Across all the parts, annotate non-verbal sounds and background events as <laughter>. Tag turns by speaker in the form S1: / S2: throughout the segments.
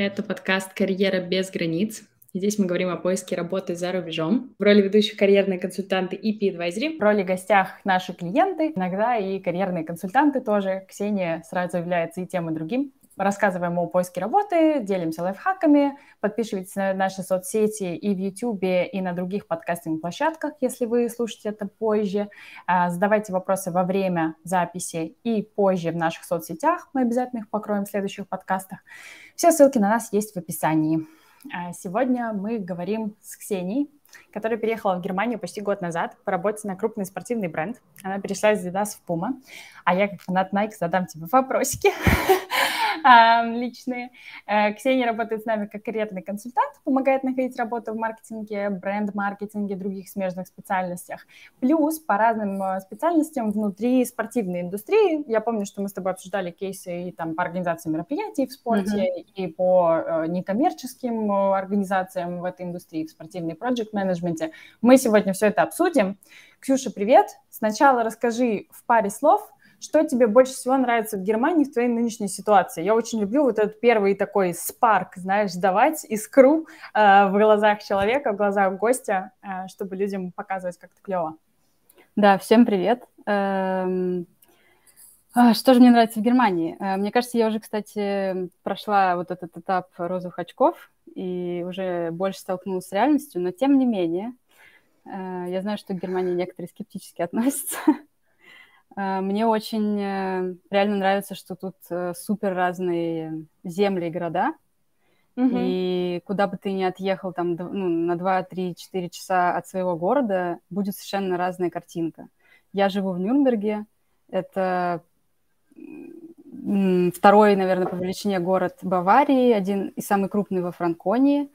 S1: Это подкаст «Карьера без границ». Здесь мы говорим о поиске работы за рубежом. В роли ведущих карьерные консультанты и P-Advisory.
S2: В роли гостях наши клиенты, иногда и карьерные консультанты тоже. Ксения сразу является и тем, и другим рассказываем о поиске работы, делимся лайфхаками, подписывайтесь на наши соцсети и в YouTube, и на других подкастинг площадках, если вы слушаете это позже. А, задавайте вопросы во время записи и позже в наших соцсетях. Мы обязательно их покроем в следующих подкастах. Все ссылки на нас есть в описании. А, сегодня мы говорим с Ксенией, которая переехала в Германию почти год назад по работе на крупный спортивный бренд. Она перешла из Adidas в Puma, а я, как фанат Nike, задам тебе вопросики. <laughs> <laughs> личные. Э, Ксения работает с нами как карьерный консультант, помогает находить работу в маркетинге, бренд-маркетинге, других смежных специальностях. Плюс по разным э, специальностям внутри спортивной индустрии. Я помню, что мы с тобой обсуждали кейсы и там по организации мероприятий в спорте, mm-hmm. и по э, некоммерческим организациям в этой индустрии, в спортивной проект менеджменте Мы сегодня все это обсудим. Ксюша, привет! Сначала расскажи в паре слов, что тебе больше всего нравится в Германии в твоей нынешней ситуации? Я очень люблю вот этот первый такой спарк, знаешь, давать искру э, в глазах человека, в глазах гостя, э, чтобы людям показывать как-то клево.
S3: Да, всем привет. Эм... А, что же мне нравится в Германии? Э, мне кажется, я уже, кстати, прошла вот этот этап розовых очков и уже больше столкнулась с реальностью, но тем не менее, э, я знаю, что к Германии некоторые скептически относятся. <laughs> Э, мне очень э, реально нравится, что тут э, супер разные земли и города. Mm-hmm. И куда бы ты ни отъехал там ну, на 2, 3, 4 часа от своего города, будет совершенно разная картинка. Я живу в Нюрнберге. Это второй, наверное, по величине город Баварии, один и самый крупный во Франконии.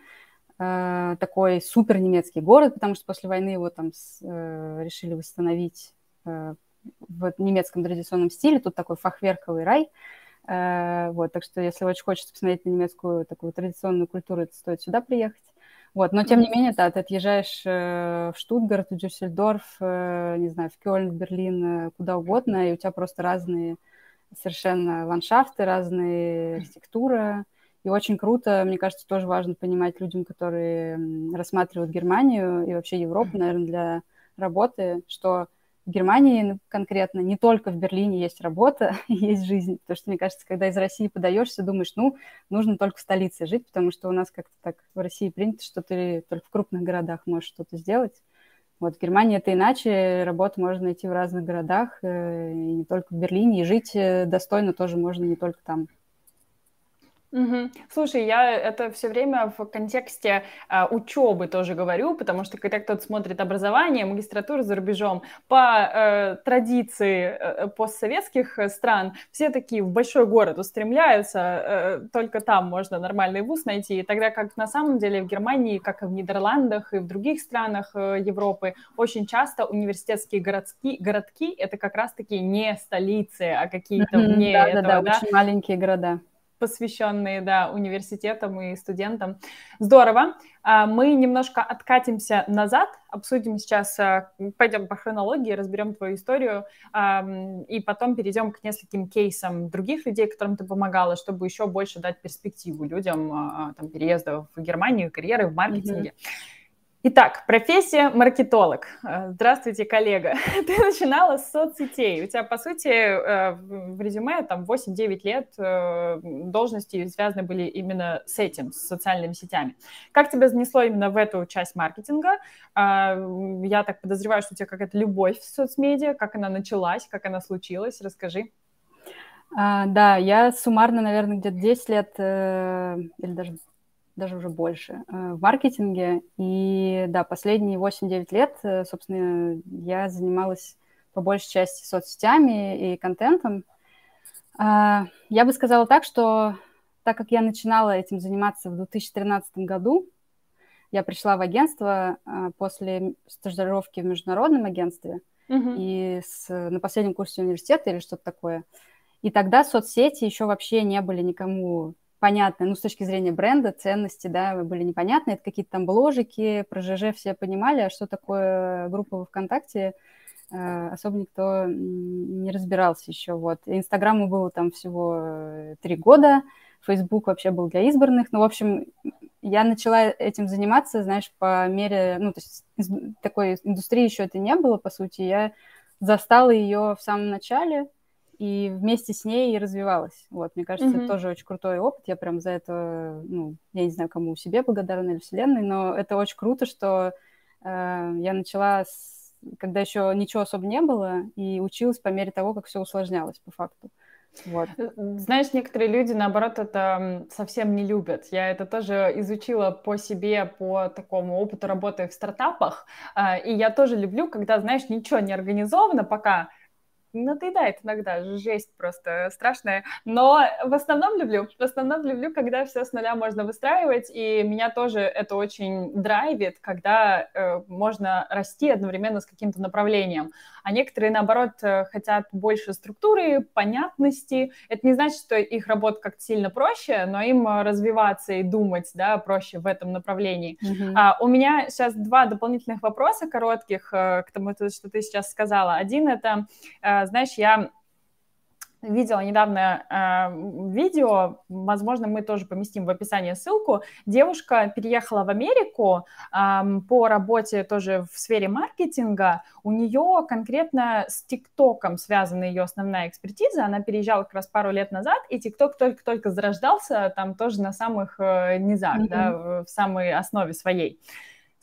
S3: Такой супер немецкий город, потому что после войны его там решили восстановить в немецком традиционном стиле. Тут такой фахверковый рай. Э, вот, так что если очень хочется посмотреть на немецкую такую традиционную культуру, то стоит сюда приехать. Вот, но тем не менее, да, ты отъезжаешь э, в Штутгарт, в Дюссельдорф, э, не знаю, в Кёльн, в Берлин, куда угодно, и у тебя просто разные совершенно ландшафты, разные архитектура. И очень круто, мне кажется, тоже важно понимать людям, которые рассматривают Германию и вообще Европу, наверное, для работы, что в Германии конкретно, не только в Берлине есть работа, <laughs> есть жизнь. Потому что, мне кажется, когда из России подаешься, думаешь, ну, нужно только в столице жить, потому что у нас как-то так в России принято, что ты только в крупных городах можешь что-то сделать. Вот в Германии это иначе, работу можно найти в разных городах, э, и не только в Берлине, и жить э, достойно тоже можно не только там.
S2: Угу. Слушай, я это все время в контексте а, учебы тоже говорю, потому что когда кто-то смотрит образование, магистратуру за рубежом, по э, традиции э, постсоветских стран, все такие в большой город устремляются, э, только там можно нормальный вуз найти, тогда как на самом деле в Германии, как и в Нидерландах и в других странах э, Европы, очень часто университетские городки, городки это как раз-таки не столицы, а какие-то вне
S3: да,
S2: этого,
S3: да, да, очень маленькие города
S2: посвященные да, университетам и студентам. Здорово. А, мы немножко откатимся назад, обсудим сейчас, а, пойдем по хронологии, разберем твою историю, и потом перейдем к нескольким кейсам других людей, которым ты помогала, чтобы еще больше дать перспективу людям а, там, переезда в Германию, карьеры в маркетинге. Mm-hmm. Итак, профессия маркетолог. Э, здравствуйте, коллега. <laughs> Ты начинала с соцсетей. У тебя, по сути, э, в резюме там 8-9 лет э, должности связаны были именно с этим, с социальными сетями. Как тебя занесло именно в эту часть маркетинга? Я так подозреваю, что у тебя какая-то любовь в соцмедиа, как она началась, как она случилась. Расскажи.
S3: А, да, я суммарно, наверное, где-то 10 лет или даже даже уже больше, э, в маркетинге. И да, последние 8-9 лет, э, собственно, я занималась по большей части соцсетями и контентом. А, я бы сказала так, что так как я начинала этим заниматься в 2013 году, я пришла в агентство а, после стажировки в международном агентстве uh-huh. и с, на последнем курсе университета или что-то такое. И тогда соцсети еще вообще не были никому понятны, ну, с точки зрения бренда, ценности, да, были непонятны. Это какие-то там бложики, про ЖЖ все понимали, а что такое группа во ВКонтакте, э, особо никто не разбирался еще, вот. Инстаграму было там всего три года, Facebook вообще был для избранных. Ну, в общем, я начала этим заниматься, знаешь, по мере, ну, то есть такой индустрии еще это не было, по сути. Я застала ее в самом начале и вместе с ней и развивалась. Вот, мне кажется, mm-hmm. это тоже очень крутой опыт. Я прям за это, ну, я не знаю, кому себе благодарна или вселенной, но это очень круто, что э, я начала с когда еще ничего особо не было, и училась по мере того, как все усложнялось по факту.
S2: Вот. Э, знаешь, некоторые люди, наоборот, это совсем не любят. Я это тоже изучила по себе, по такому опыту работы в стартапах. А, и я тоже люблю, когда, знаешь, ничего не организовано пока, надоедает иногда, жесть просто страшная. Но в основном люблю. В основном люблю, когда все с нуля можно выстраивать, и меня тоже это очень драйвит, когда э, можно расти одновременно с каким-то направлением. А некоторые, наоборот, э, хотят больше структуры, понятности. Это не значит, что их работа как-то сильно проще, но им развиваться и думать, да, проще в этом направлении. Mm-hmm. А, у меня сейчас два дополнительных вопроса коротких э, к тому, что ты сейчас сказала. Один это э, знаешь, я видела недавно э, видео, возможно, мы тоже поместим в описании ссылку. Девушка переехала в Америку э, по работе тоже в сфере маркетинга. У нее конкретно с ТикТоком связана ее основная экспертиза. Она переезжала как раз пару лет назад, и ТикТок только-только зарождался там тоже на самых э, низах, mm-hmm. да, в самой основе своей.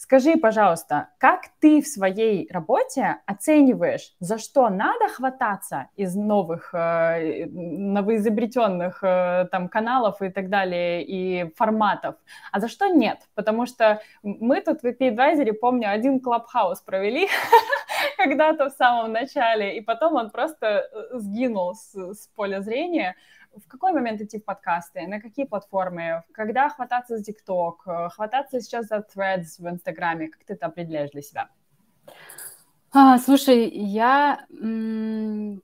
S2: Скажи, пожалуйста, как ты в своей работе оцениваешь, за что надо хвататься из новых, э, новоизобретенных э, там каналов и так далее, и форматов, а за что нет? Потому что мы тут в Advisory, помню, один клабхаус провели <laughs> когда-то в самом начале, и потом он просто э, сгинул с, с поля зрения, в какой момент идти в подкасты, на какие платформы, когда хвататься за TikTok, э, хвататься сейчас за Threads в Инстаграме, как ты это определяешь для себя?
S3: А, слушай, я, ну,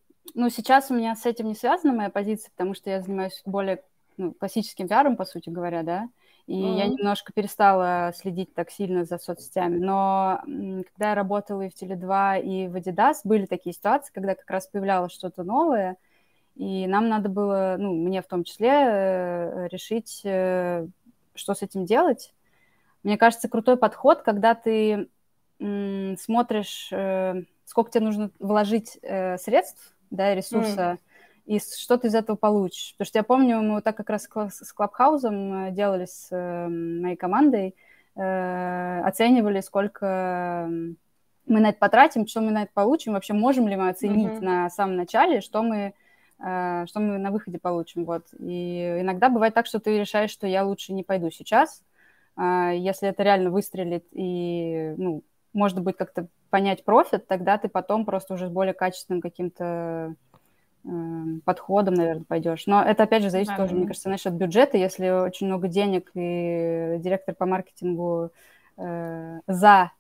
S3: сейчас у меня с этим не связана моя позиция, потому что я занимаюсь более ну, классическим пиаром, по сути говоря, да, и mm-hmm. я немножко перестала следить так сильно за соцсетями. Но когда я работала и в Теле2, и в Adidas, были такие ситуации, когда как раз появлялось что-то новое, и нам надо было, ну, мне в том числе, э, решить, э, что с этим делать. Мне кажется, крутой подход, когда ты смотришь, э, сколько тебе нужно вложить средств, да, ресурса, mm. и что ты из этого получишь. Потому что я помню, мы вот так как раз с Клабхаузом делали с моей командой, оценивали, сколько мы на это потратим, что мы на это получим, вообще можем ли мы оценить mm-hmm. на самом начале, что мы что мы на выходе получим. Вот. И иногда бывает так, что ты решаешь, что я лучше не пойду сейчас, а, если это реально выстрелит и, ну, можно будет как-то понять профит, тогда ты потом просто уже с более качественным каким-то э, подходом, наверное, пойдешь. Но это, опять же, зависит да, тоже, да. мне кажется, знаешь, от бюджета. Если очень много денег и директор по маркетингу э, за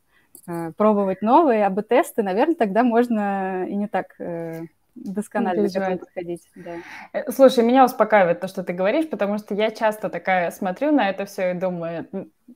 S3: э, пробовать новые АБ-тесты, наверное, тогда можно и не так э, досконально к этому подходить. Да.
S2: Э, слушай, меня успокаивает то, что ты говоришь, потому что я часто такая смотрю на это все и думаю,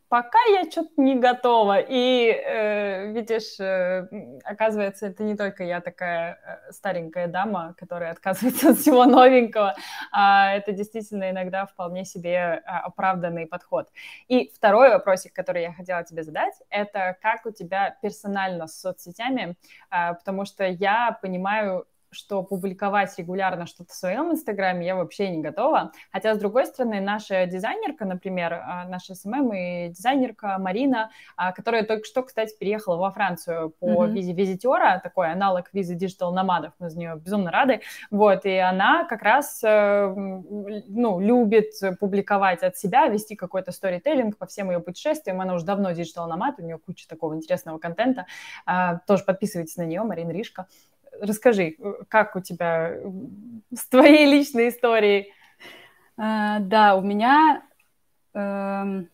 S2: пока я что-то не готова. И э, видишь, э, оказывается, это не только я такая э, старенькая дама, которая отказывается от всего новенького, а это действительно иногда вполне себе а, оправданный подход. И второй вопросик, который я хотела тебе задать, это как у тебя персонально с соцсетями, э, потому что я понимаю, что публиковать регулярно что-то в своем инстаграме я вообще не готова. Хотя, с другой стороны, наша дизайнерка, например, а, наша SMM и дизайнерка Марина, а, которая только что, кстати, переехала во Францию по mm-hmm. визе визитера, такой аналог визы Digital Nomadов, мы за нее безумно рады. Вот, и она как раз, э, ну, любит публиковать от себя, вести какой-то сторителлинг по всем ее путешествиям. Она уже давно Digital Nomad, у нее куча такого интересного контента. А, тоже подписывайтесь на нее, Марина Ришка расскажи, как у тебя с твоей личной историей?
S3: А, да, у меня... Э,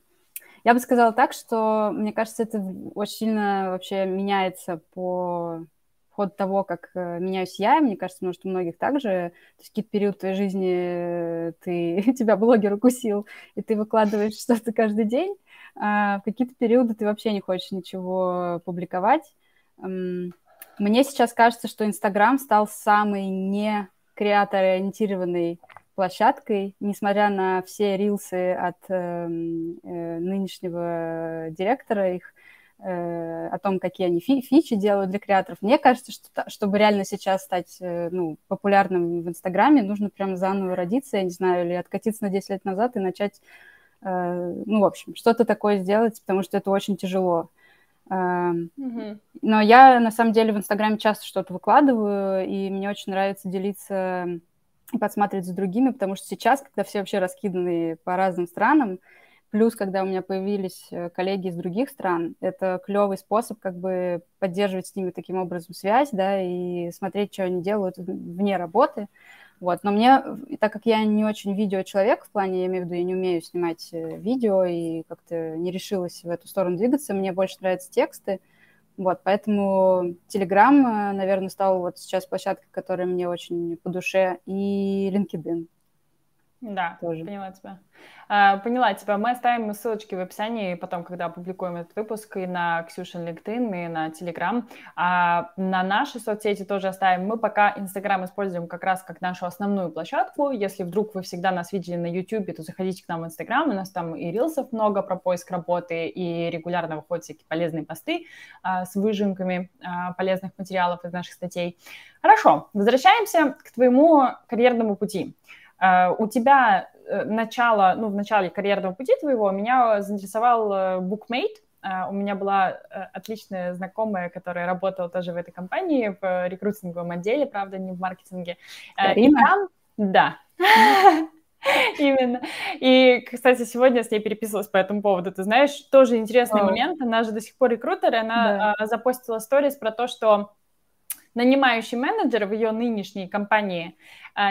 S3: я бы сказала так, что, мне кажется, это очень сильно вообще меняется по ходу того, как э, меняюсь я. Мне кажется, может, у многих также. То есть какие-то период твоей жизни э, ты, <laughs> тебя блогер укусил, и ты выкладываешь <laughs> что-то каждый день. А в какие-то периоды ты вообще не хочешь ничего публиковать. Мне сейчас кажется, что Инстаграм стал самый не креатор-ориентированной площадкой, несмотря на все рилсы от э, э, нынешнего директора их э, о том, какие они фи фичи делают для креаторов. Мне кажется, что чтобы реально сейчас стать э, ну, популярным в Инстаграме, нужно прям заново родиться, я не знаю, или откатиться на 10 лет назад и начать, э, ну, в общем, что-то такое сделать, потому что это очень тяжело. Mm-hmm. Но я, на самом деле, в Инстаграме часто что-то выкладываю, и мне очень нравится делиться и подсматривать за другими, потому что сейчас, когда все вообще раскиданы по разным странам, плюс, когда у меня появились э, коллеги из других стран, это клевый способ как бы поддерживать с ними таким образом связь, да, и смотреть, что они делают вне работы. Вот. Но мне, так как я не очень видеочеловек в плане, я имею в виду, я не умею снимать э, видео и как-то не решилась в эту сторону двигаться, мне больше нравятся тексты. Вот, поэтому Telegram, э, наверное, стал вот сейчас площадкой, которая мне очень по душе, и LinkedIn.
S2: Да, тоже. поняла тебя. А, поняла тебя. Мы оставим ссылочки в описании потом, когда опубликуем этот выпуск, и на Ксюшин LinkedIn, и на Telegram. А на наши соцсети тоже оставим. Мы пока Instagram используем как раз как нашу основную площадку. Если вдруг вы всегда нас видели на YouTube, то заходите к нам в Instagram. У нас там и рилсов много про поиск работы, и регулярно выходят всякие полезные посты а, с выжимками а, полезных материалов из наших статей. Хорошо, возвращаемся к твоему карьерному пути. Uh, у тебя Э, начало, ну, в начале карьерного пути твоего меня заинтересовал э, Bookmate. Э, у меня была отличная знакомая, которая работала тоже в этой компании, в рекрутинговом отделе, правда, не в маркетинге.
S3: Карина? И там,
S2: да. <laughs> Именно. И, кстати, сегодня с ней переписывалась по этому поводу. Ты знаешь, тоже интересный oh. момент. Она же до сих пор рекрутер, и она да. запостила сторис про то, что нанимающий менеджер в ее нынешней компании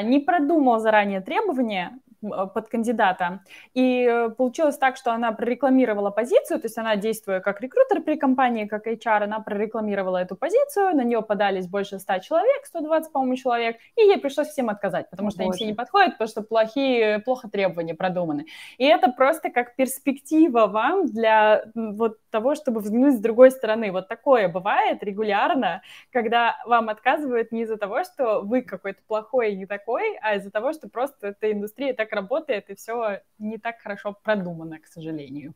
S2: не продумал заранее требования Э, под кандидата. И э, получилось так, что она прорекламировала позицию, то есть она, действуя как рекрутер при компании, как HR, она прорекламировала эту позицию, на нее подались больше 100 человек, 120, по-моему, человек, и ей пришлось всем отказать, потому что Боже. они все не подходят, потому что плохие, плохо требования продуманы. И это просто как перспектива вам для вот того, чтобы взглянуть с другой стороны. Вот такое бывает регулярно, когда вам отказывают не из-за того, что вы какой-то плохой и не такой, а из-за того, что просто эта индустрия так работает, и все не так хорошо продумано, к сожалению.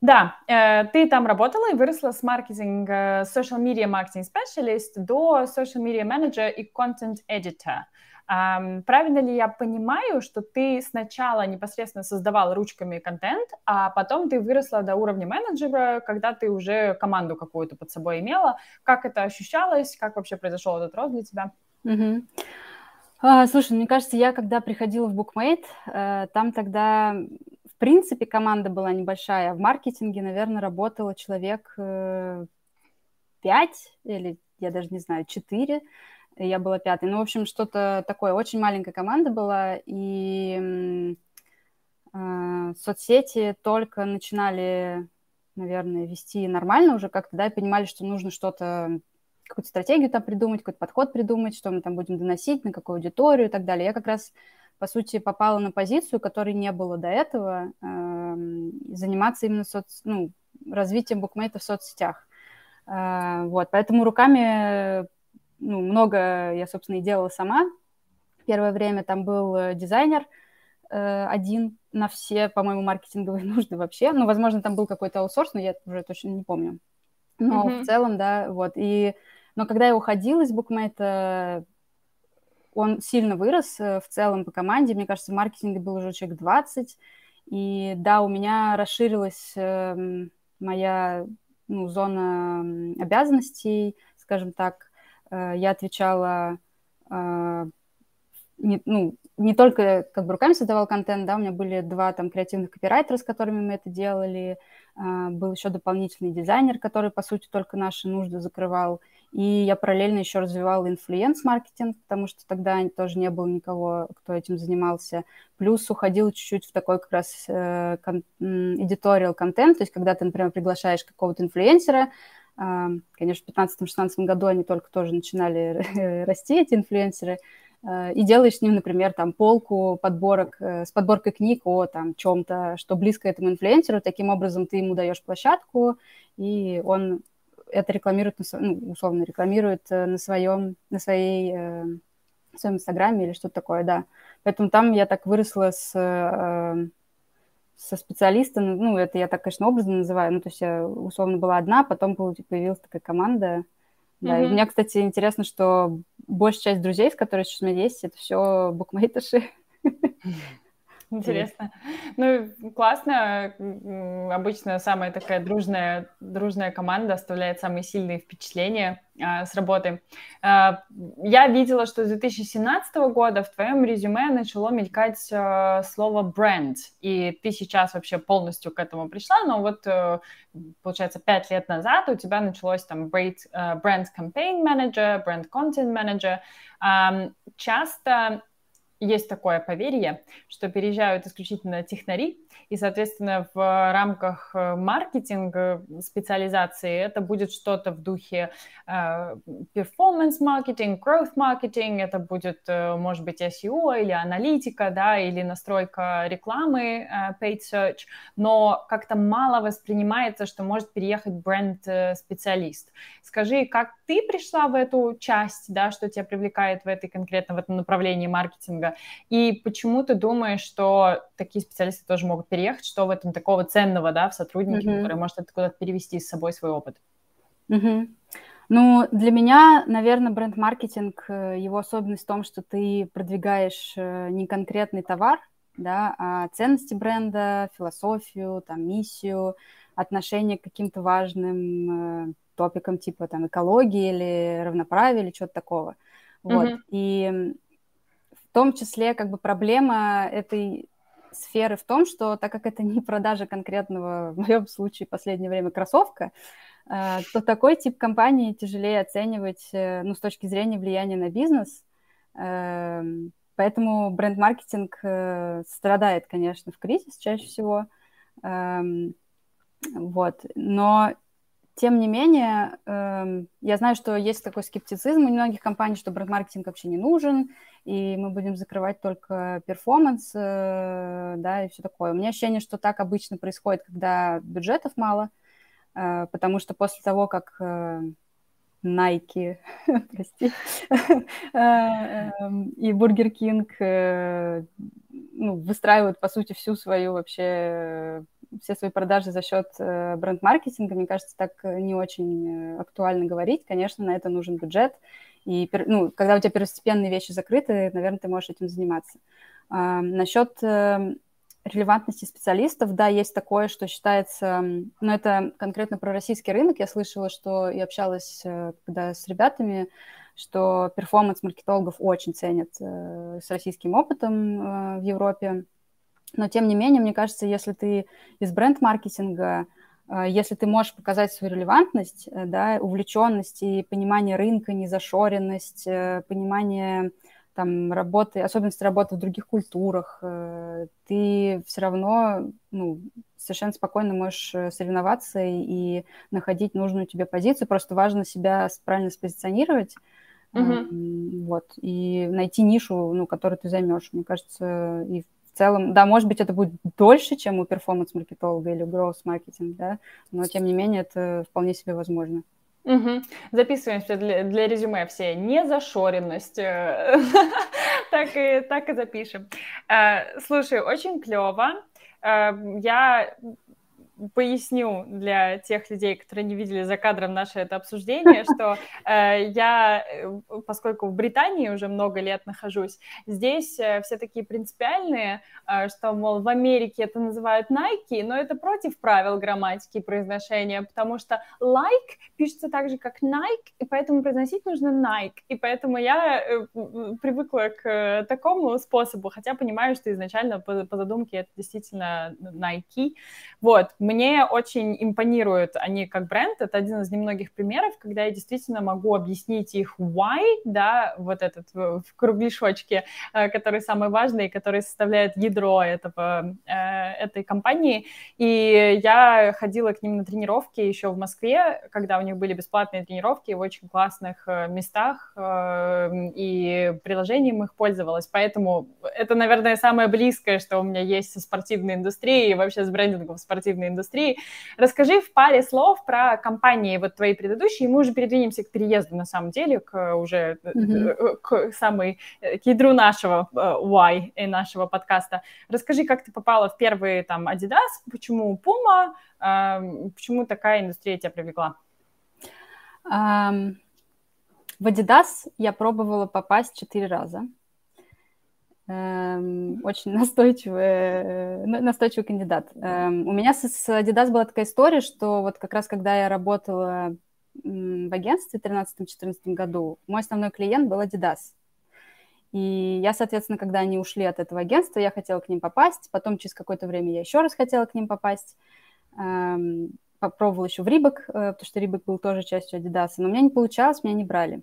S2: Да, э, ты там работала и выросла с маркетинг, э, social media marketing specialist до social media manager и content editor. Правильно ли я понимаю, что ты сначала непосредственно создавал ручками контент, а потом ты выросла до уровня менеджера, когда ты уже команду какую-то под собой имела? Как это ощущалось? Как вообще произошел этот рост для тебя?
S3: Mm-hmm. А, слушай, мне кажется, я когда приходила в Bookmate, э, там тогда, в принципе, команда была небольшая, в маркетинге, наверное, работало человек э, пять или, я даже не знаю, четыре, я была пятой. Ну, в общем, что-то такое, очень маленькая команда была, и э, соцсети только начинали, наверное, вести нормально уже как-то, да, и понимали, что нужно что-то какую-то стратегию там придумать, какой-то подход придумать, что мы там будем доносить, на какую аудиторию и так далее. Я как раз, по сути, попала на позицию, которой не было до этого, э, заниматься именно соц... ну, развитием букмейта в соцсетях. Э, вот, поэтому руками ну, много я, собственно, и делала сама. Первое время там был э, дизайнер э, один на все, по-моему, маркетинговые <laughs> нужды вообще. Ну, возможно, там был какой-то аутсорс, но я уже точно не помню. Но mm-hmm. в целом, да, вот. И но когда я уходила из букмейта, он сильно вырос э, в целом по команде. Мне кажется, в маркетинге был уже человек 20. И да, у меня расширилась э, моя ну, зона обязанностей, скажем так. Э, я отвечала э, не, ну, не только как бы руками создавал контент, да, у меня были два там креативных копирайтера, с которыми мы это делали, был еще дополнительный дизайнер, который, по сути, только наши нужды закрывал, и я параллельно еще развивала influence-маркетинг, потому что тогда тоже не было никого, кто этим занимался. Плюс уходила чуть-чуть в такой как раз э, editorial контент, то есть когда ты, например, приглашаешь какого-то инфлюенсера, э, конечно, в 2015-2016 году они только тоже начинали <laughs> расти, эти инфлюенсеры, э, и делаешь с ним, например, там полку подборок э, с подборкой книг о там чем-то, что близко этому инфлюенсеру, таким образом ты ему даешь площадку, и он это рекламирует, ну, условно рекламирует э, на своем, на своей, э, в своем инстаграме или что-то такое, да. Поэтому там я так выросла с, э, со специалистом, ну, это я так, конечно, образно называю, ну, то есть я условно была одна, потом появилась такая команда, да, mm-hmm. и мне, кстати, интересно, что большая часть друзей, с которыми сейчас у меня есть, это все букмейтерши. <laughs>
S2: Интересно. Ну, классно. Обычно самая такая дружная, дружная команда оставляет самые сильные впечатления а, с работы. А, я видела, что с 2017 года в твоем резюме начало мелькать а, слово бренд, и ты сейчас вообще полностью к этому пришла, но вот, а, получается, пять лет назад у тебя началось там бренд, бренд campaign manager, бренд manager. А, часто есть такое поверье, что переезжают исключительно технари, и, соответственно, в рамках э, маркетинга специализации это будет что-то в духе э, performance marketing, growth marketing, это будет, э, может быть, SEO или аналитика, да, или настройка рекламы, paid search, но как-то мало воспринимается, что может переехать бренд-специалист. Скажи, как ты пришла в эту часть, да, что тебя привлекает в этой конкретно в этом направлении маркетинга, и почему ты думаешь, что такие специалисты тоже могут переехать, что в этом такого ценного, да, в сотруднике, mm-hmm. который может это куда-то перевести с собой свой опыт?
S3: Mm-hmm. Ну, для меня, наверное, бренд-маркетинг, э, его особенность в том, что ты продвигаешь э, не конкретный товар, да, а ценности бренда, философию, там, миссию, отношение к каким-то важным э, топикам типа там экологии или равноправия или чего-то такого. Вот. Mm-hmm. И в том числе как бы проблема этой сферы в том, что так как это не продажа конкретного, <laughs> в моем случае, в последнее время кроссовка, э, то такой тип компании тяжелее оценивать, э, ну, с точки зрения влияния на бизнес. Эм, поэтому бренд-маркетинг э, страдает, конечно, в кризис чаще всего. Эм, вот. Но тем не менее, эм, я знаю, что есть такой скептицизм у многих компаний, что бренд-маркетинг вообще не нужен, и мы будем закрывать только перформанс, э, да, и все такое. У меня ощущение, что так обычно происходит, когда бюджетов мало, э, потому что после того, как э, Nike, <laughs> прости, <laughs> эм, и Burger King ну, выстраивают, по сути, всю свою вообще все свои продажи за счет э, бренд-маркетинга, мне кажется, так э, не очень э, актуально говорить. Конечно, на это нужен бюджет. И ну, когда у тебя первостепенные вещи закрыты, наверное, ты можешь этим заниматься. А, насчет релевантности специалистов, да, есть такое, что считается, ну, это конкретно про российский рынок, я слышала, что и общалась когда с ребятами, что перформанс-маркетологов очень ценят с российским опытом в Европе, но, тем не менее, мне кажется, если ты из бренд-маркетинга, э, если ты можешь показать свою релевантность, э, да, увлеченность и понимание рынка, незашоренность, э, понимание там, работы, особенности работы в других культурах, ты все равно ну, совершенно спокойно можешь соревноваться и находить нужную тебе позицию. Просто важно себя правильно спозиционировать, mm-hmm. вот, и найти нишу, ну, которую ты займешь. Мне кажется, и в целом, да, может быть, это будет дольше, чем у перформанс-маркетолога или growth-маркетинг, да, но тем не менее это вполне себе возможно.
S2: Угу. Записываемся для, для резюме все. Незашоренность. Э, <laughs> так, и, так и запишем. Э, слушай, очень клево. Э, я поясню для тех людей, которые не видели за кадром наше это обсуждение, <laughs> что э, я, э, поскольку в Британии уже много лет нахожусь, здесь э, все такие принципиальные, э, что, мол, в Америке это называют Nike, но это против правил грамматики и произношения, потому что like пишется так же, как Nike, и поэтому произносить нужно Nike, и поэтому я э, привыкла к э, такому способу, хотя понимаю, что изначально по, по задумке это действительно Nike. Вот, мне очень импонируют они как бренд. Это один из немногих примеров, когда я действительно могу объяснить их why, да, вот этот в кругляшочке, э, который самый важный, который составляет ядро этого, э, этой компании. И я ходила к ним на тренировки еще в Москве, когда у них были бесплатные тренировки в очень классных э, местах, и приложением их пользовалась. Поэтому это, наверное, самое близкое, что у меня есть со спортивной индустрией и вообще с брендингом спортивной индустрии. Расскажи в паре слов про компании вот твои предыдущие, и мы уже передвинемся к переезду на самом деле, к уже mm-hmm. к самой к ядру нашего why и нашего подкаста. Расскажи, как ты попала в первые там Adidas, почему Puma, почему такая индустрия тебя привлекла?
S3: Um, в Adidas я пробовала попасть четыре раза. Um, очень <laughs> настойчивый, настойчивый кандидат. Um, у меня с, Adidas была такая история, что вот как раз когда я работала в агентстве в 2013-2014 году, мой основной клиент был Adidas. И я, соответственно, когда они ушли от этого агентства, я хотела к ним попасть. Потом через какое-то время я еще раз хотела к ним попасть попробовала еще в Рибок, э, потому что Рибок был тоже частью Adidas, но у меня не получалось, меня не брали.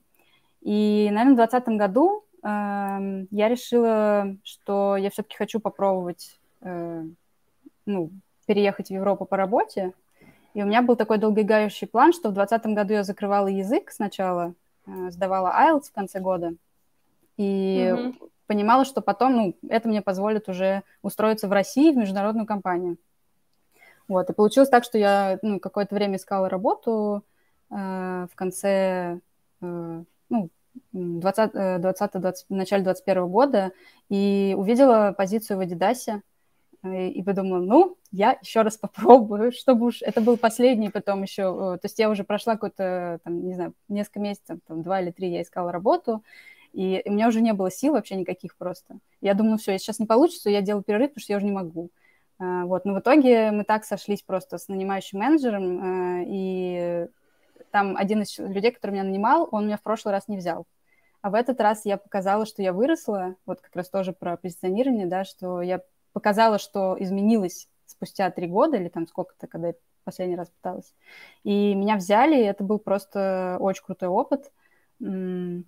S3: И, наверное, в 2020 году э, я решила, что я все-таки хочу попробовать э, ну, переехать в Европу по работе. И у меня был такой долгоиграющий план, что в 2020 году я закрывала язык сначала, э, сдавала IELTS в конце года. И mm-hmm. понимала, что потом ну, это мне позволит уже устроиться в России в международную компанию. Вот, и получилось так, что я ну, какое-то время искала работу э, в конце, э, ну, 20, 20, 20, в начале 21 года и увидела позицию в Адидасе и, и подумала, ну, я еще раз попробую, чтобы уж... Это был последний потом еще... Э, то есть я уже прошла какой-то, там, не знаю, несколько месяцев, там, два или три я искала работу, и у меня уже не было сил вообще никаких просто. Я думала, все, сейчас не получится, я делаю перерыв, потому что я уже не могу. А, вот, но в итоге мы так сошлись просто с нанимающим менеджером, и там один из людей, который меня нанимал, он меня в прошлый раз не взял. А в этот раз я показала, что я выросла, вот как раз тоже про позиционирование, да, что я показала, что изменилась спустя три года или там сколько-то, когда я последний раз пыталась. И меня взяли, и это был просто очень крутой опыт. Очень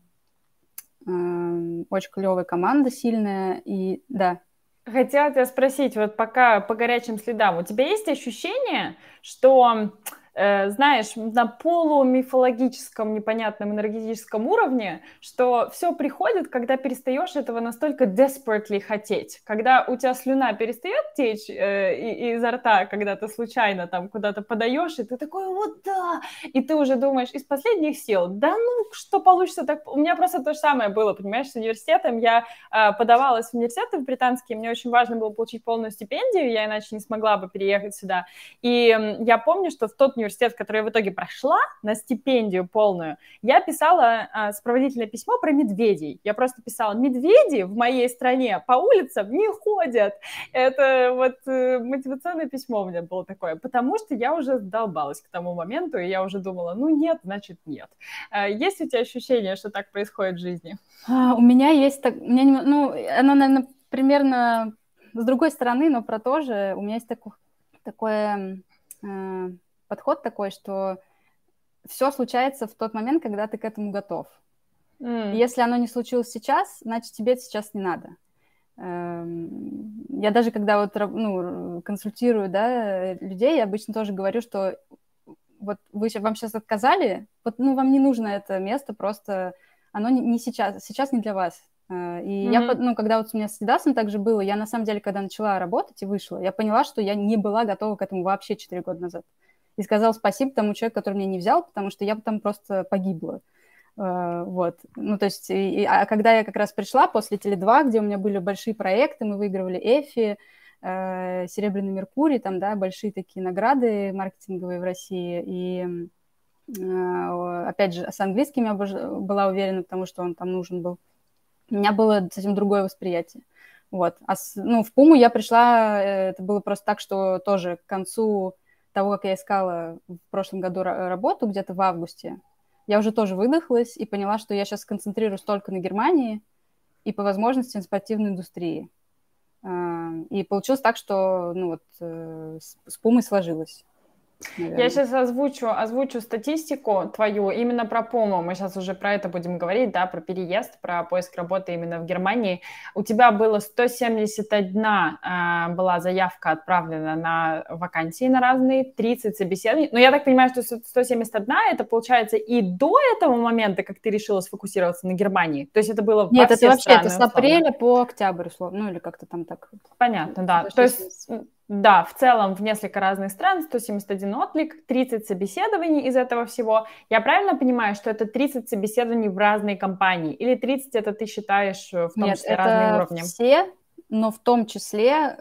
S3: клевая команда, сильная, и да,
S2: Хотела тебя спросить, вот пока по горячим следам, у тебя есть ощущение, что Э, знаешь, на полумифологическом, непонятном энергетическом уровне, что все приходит, когда перестаешь этого настолько desperately хотеть. Когда у тебя слюна перестает течь э, изо рта, когда ты случайно там куда-то подаешь, и ты такой, вот да, и ты уже думаешь из последних сил, да ну, что получится так... У меня просто то же самое было, понимаешь, с университетом. Я э, подавалась в университеты в британские, мне очень важно было получить полную стипендию, я иначе не смогла бы переехать сюда. И я помню, что в тот университет, который я в итоге прошла на стипендию полную, я писала а, сопроводительное письмо про медведей. Я просто писала, медведи в моей стране по улицам не ходят. Это вот э, мотивационное письмо у меня было такое, потому что я уже долбалась к тому моменту, и я уже думала, ну нет, значит нет. А, есть у тебя ощущение, что так происходит в жизни?
S3: А, у меня есть так, у меня, ну, оно, наверное, примерно с другой стороны, но про то же. У меня есть такое, такое подход такой, что все случается в тот момент, когда ты к этому готов. Mm. Если оно не случилось сейчас, значит, тебе сейчас не надо. Эм, я даже когда вот ну, консультирую да, людей, я обычно тоже говорю, что вот вы, вам сейчас отказали, вот ну, вам не нужно это место, просто оно не, не сейчас, сейчас не для вас. Э, и mm-hmm. я, ну, когда вот у меня с Дидасом также было, я на самом деле, когда начала работать и вышла, я поняла, что я не была готова к этому вообще 4 года назад и сказал спасибо тому человеку, который меня не взял, потому что я бы там просто погибла. Uh, вот, ну, то есть, и, а когда я как раз пришла после Теле2, где у меня были большие проекты, мы выигрывали Эфи, uh, Серебряный Меркурий, там, да, большие такие награды маркетинговые в России, и, uh, опять же, с английским я была уверена, потому что он там нужен был. У меня было совсем другое восприятие. Вот, а с, ну, в Пуму я пришла, э, это было просто так, что тоже к концу того, как я искала в прошлом году работу, где-то в августе, я уже тоже выдохлась и поняла, что я сейчас сконцентрируюсь только на Германии и по возможности на спортивной индустрии. А, и получилось так, что ну вот, э, с Пумой сложилось.
S2: Наверное. Я сейчас озвучу, озвучу статистику твою именно про ПОМО. Мы сейчас уже про это будем говорить, да, про переезд, про поиск работы именно в Германии. У тебя было 171 э, была заявка отправлена на вакансии на разные, 30 собеседований. Но я так понимаю, что 171 это получается и до этого момента, как ты решила сфокусироваться на Германии. То есть это было
S3: Нет, это вообще страны, это с апреля условно. по октябрь, условно, ну или как-то там так.
S2: Понятно, да. То есть Да, в целом в несколько разных стран, 171 отклик, 30 собеседований из этого всего. Я правильно понимаю, что это 30 собеседований в разные компании? Или 30 это ты считаешь э, в том
S3: Нет,
S2: числе
S3: это
S2: разные уровни?
S3: все, но в том числе,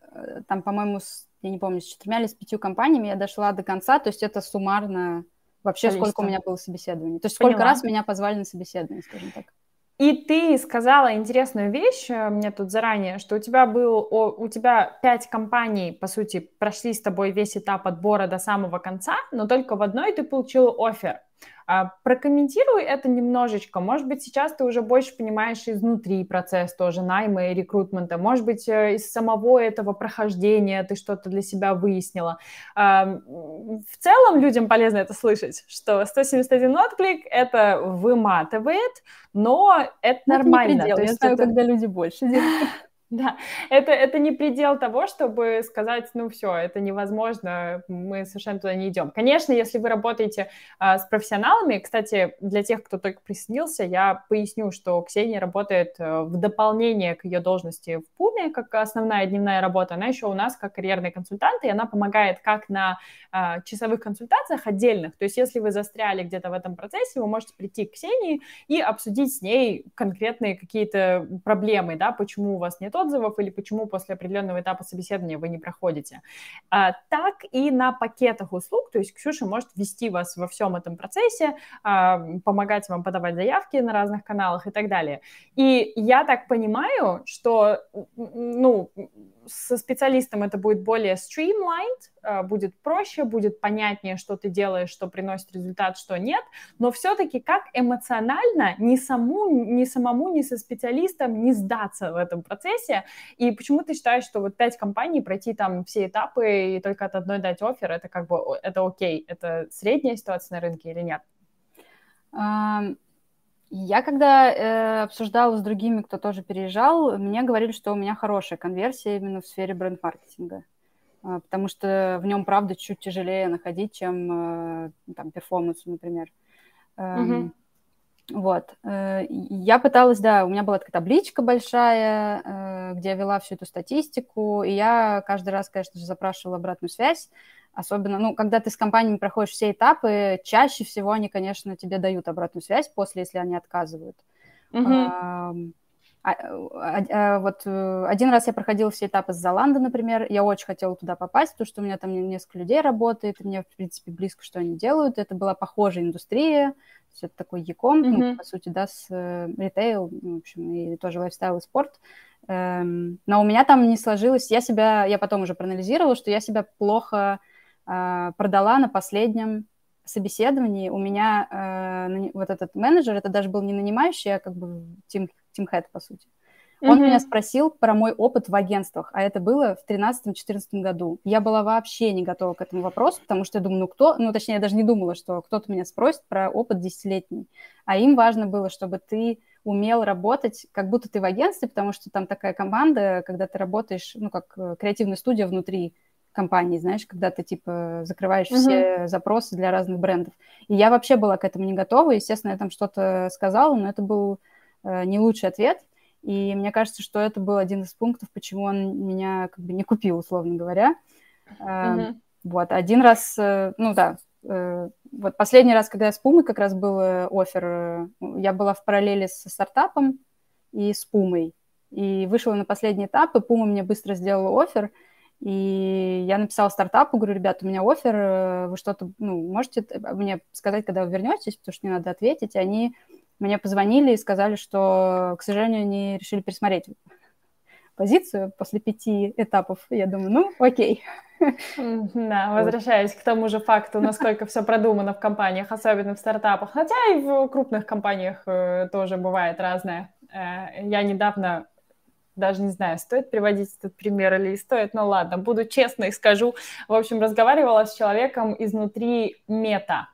S3: э, там, по-моему, с, я не помню, с четырьмя или с пятью компаниями я дошла до конца, то есть это суммарно вообще
S2: Количество.
S3: сколько у меня было собеседований. То есть
S2: Поняла.
S3: сколько раз меня позвали на собеседование, скажем так.
S2: И ты сказала интересную вещь э, мне тут заранее, что у тебя был, у тебя пять компаний, по сути, прошли с тобой весь этап отбора до самого конца, но только в одной ты получил офер. А, прокомментируй это немножечко. Может быть, сейчас ты уже больше понимаешь изнутри процесс тоже найма и рекрутмента. Может быть, э, из самого этого прохождения ты что-то для себя выяснила. В целом людям полезно это слышать, что 171 отклик — это выматывает, но это
S3: Но
S2: нормально.
S3: Это не предел. Я знаю,
S2: это-
S3: когда люди больше делают.
S2: Да, это, это не предел того, чтобы сказать, ну все, это невозможно, мы совершенно туда не идем. Конечно, если вы работаете а, с профессионалами, кстати, для тех, кто только присоединился, я поясню, что Ксения работает э, в дополнение к ее должности в ПУМе, как основная дневная работа, она еще у нас как карьерный консультант, и она помогает как на а, часовых консультациях отдельных, то есть если вы застряли где-то в этом процессе, вы можете прийти к Ксении и обсудить с ней конкретные какие-то проблемы, да, почему у вас нет отзывов или почему после определенного этапа собеседования вы не проходите. А, так и на пакетах услуг, то есть Ксюша может вести вас во всем этом процессе, а, помогать вам подавать заявки на разных каналах и так далее. И я так понимаю, что, ну, со специалистом это будет более streamlined, а, будет проще, будет понятнее, что ты делаешь, что приносит результат, что нет, но все-таки как эмоционально ни, саму, ни самому, ни со специалистом не сдаться в этом процессе, и почему ты считаешь, что вот пять компаний, пройти там все этапы и только от одной дать офер, это как бы, это окей, это средняя ситуация на рынке или нет?
S3: Ам, Я когда э, обсуждала с другими, кто тоже переезжал, мне говорили, что у меня хорошая конверсия именно в сфере бренд-маркетинга, А, потому что в нем, правда, чуть тяжелее находить, чем э, там перформанс, например. Эм,
S2: Мгм.
S3: Вот. Э, Я пыталась, да, у меня была такая табличка большая, э, где я вела всю эту статистику, и я каждый раз, конечно же, запрашивала обратную связь, особенно, ну, когда ты с компаниями проходишь все этапы, чаще всего они, конечно, тебе дают обратную связь после, если они отказывают. Ам, а, а, а, Вот э, один раз я проходила все этапы с Золанда, например, я очень хотела туда попасть, потому что у меня там несколько людей работает, и мне, в принципе, близко, что они делают. Это была похожая индустрия, есть это такой яком, ну,
S2: Мгм.
S3: по сути, да, с э, ритейл, ну, в общем, и тоже лайфстайл и спорт. Эм, Но у меня там не сложилось, я себя, я потом уже проанализировала, что я себя плохо продала на последнем собеседовании. У меня э, вот этот менеджер, это даже был не нанимающий, а как бы тим, тимхед, по сути. Он
S2: Мгм.
S3: меня спросил про мой опыт в агентствах, а это было в 13-14 году. Я была вообще не готова к этому вопросу, потому что я думаю, ну кто, ну точнее, я даже не думала, что кто-то меня спросит про опыт десятилетний. А им важно было, чтобы ты умел работать, как будто ты в агентстве, потому что там такая команда, когда ты работаешь, ну, как э, креативная студия внутри компании, знаешь, когда ты, типа, закрываешь
S2: Мгм.
S3: все запросы для разных брендов. И я вообще была к этому не готова. Естественно, я там что-то сказала, но это был э, не лучший ответ. И мне кажется, что это был один из пунктов, почему он меня как бы не купил, условно говоря.
S2: Мгм.
S3: Вот, один раз, э, ну да, э, вот последний раз, когда я с Пумой как раз был э, офер, я была в параллели со стартапом и с Пумой. И вышла на последний этап, и Пума мне быстро сделала офер, и я написала стартапу, говорю, ребят, у меня офер, э, вы что-то, ну, можете т- мне сказать, когда вы вернетесь, потому что мне надо ответить. И они мне позвонили и сказали, что, к сожалению, они решили пересмотреть позицию после пяти этапов. Я думаю, ну, окей.
S2: Да, возвращаясь к тому же факту, насколько все продумано в компаниях, особенно в стартапах, хотя и в крупных компаниях э, тоже бывает разное. Э, Я недавно даже не знаю, стоит приводить этот пример или стоит, но ладно, буду честной и скажу. В общем, разговаривала с человеком изнутри мета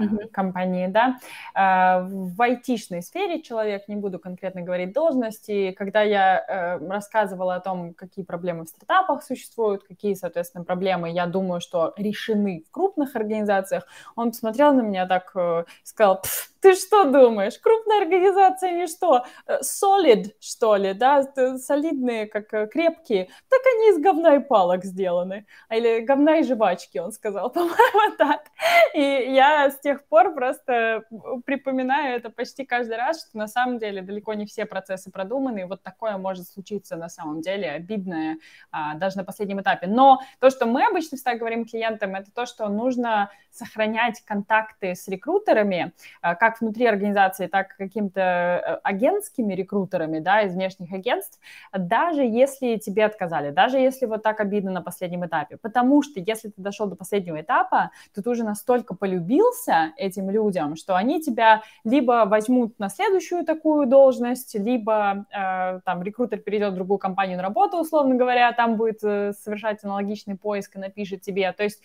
S3: Мгм.
S2: компании, да, А, в айтишной сфере человек, не буду конкретно говорить должности, когда я э, рассказывала о том, какие проблемы в стартапах существуют, какие, соответственно, проблемы, я думаю, что решены в крупных организациях, он посмотрел на меня так, э, сказал, «Пф, Ты что думаешь? Крупная организация не что? Э, solid, что ли, да? Солидные, как э, крепкие. Так они из говна и палок сделаны. Или говна и жвачки, он сказал, <laughs> по-моему, так. И я с тех пор просто припоминаю это почти каждый раз, что на самом деле далеко не все процессы продуманы, и вот такое может случиться на самом деле, обидное, а, даже на последнем этапе. Но то, что мы обычно всегда говорим клиентам, это то, что нужно сохранять контакты с рекрутерами, а, как внутри организации, так и какими-то э, агентскими рекрутерами, да, из внешних агентств, даже если тебе отказали, даже если вот так обидно на последнем этапе. Потому что если ты дошел до последнего этапа, то ты уже настолько полюбился этим людям, что они тебя либо возьмут на следующую такую должность, либо э, там рекрутер перейдет в другую компанию на работу, условно говоря, там будет э, совершать аналогичный поиск и напишет тебе. То есть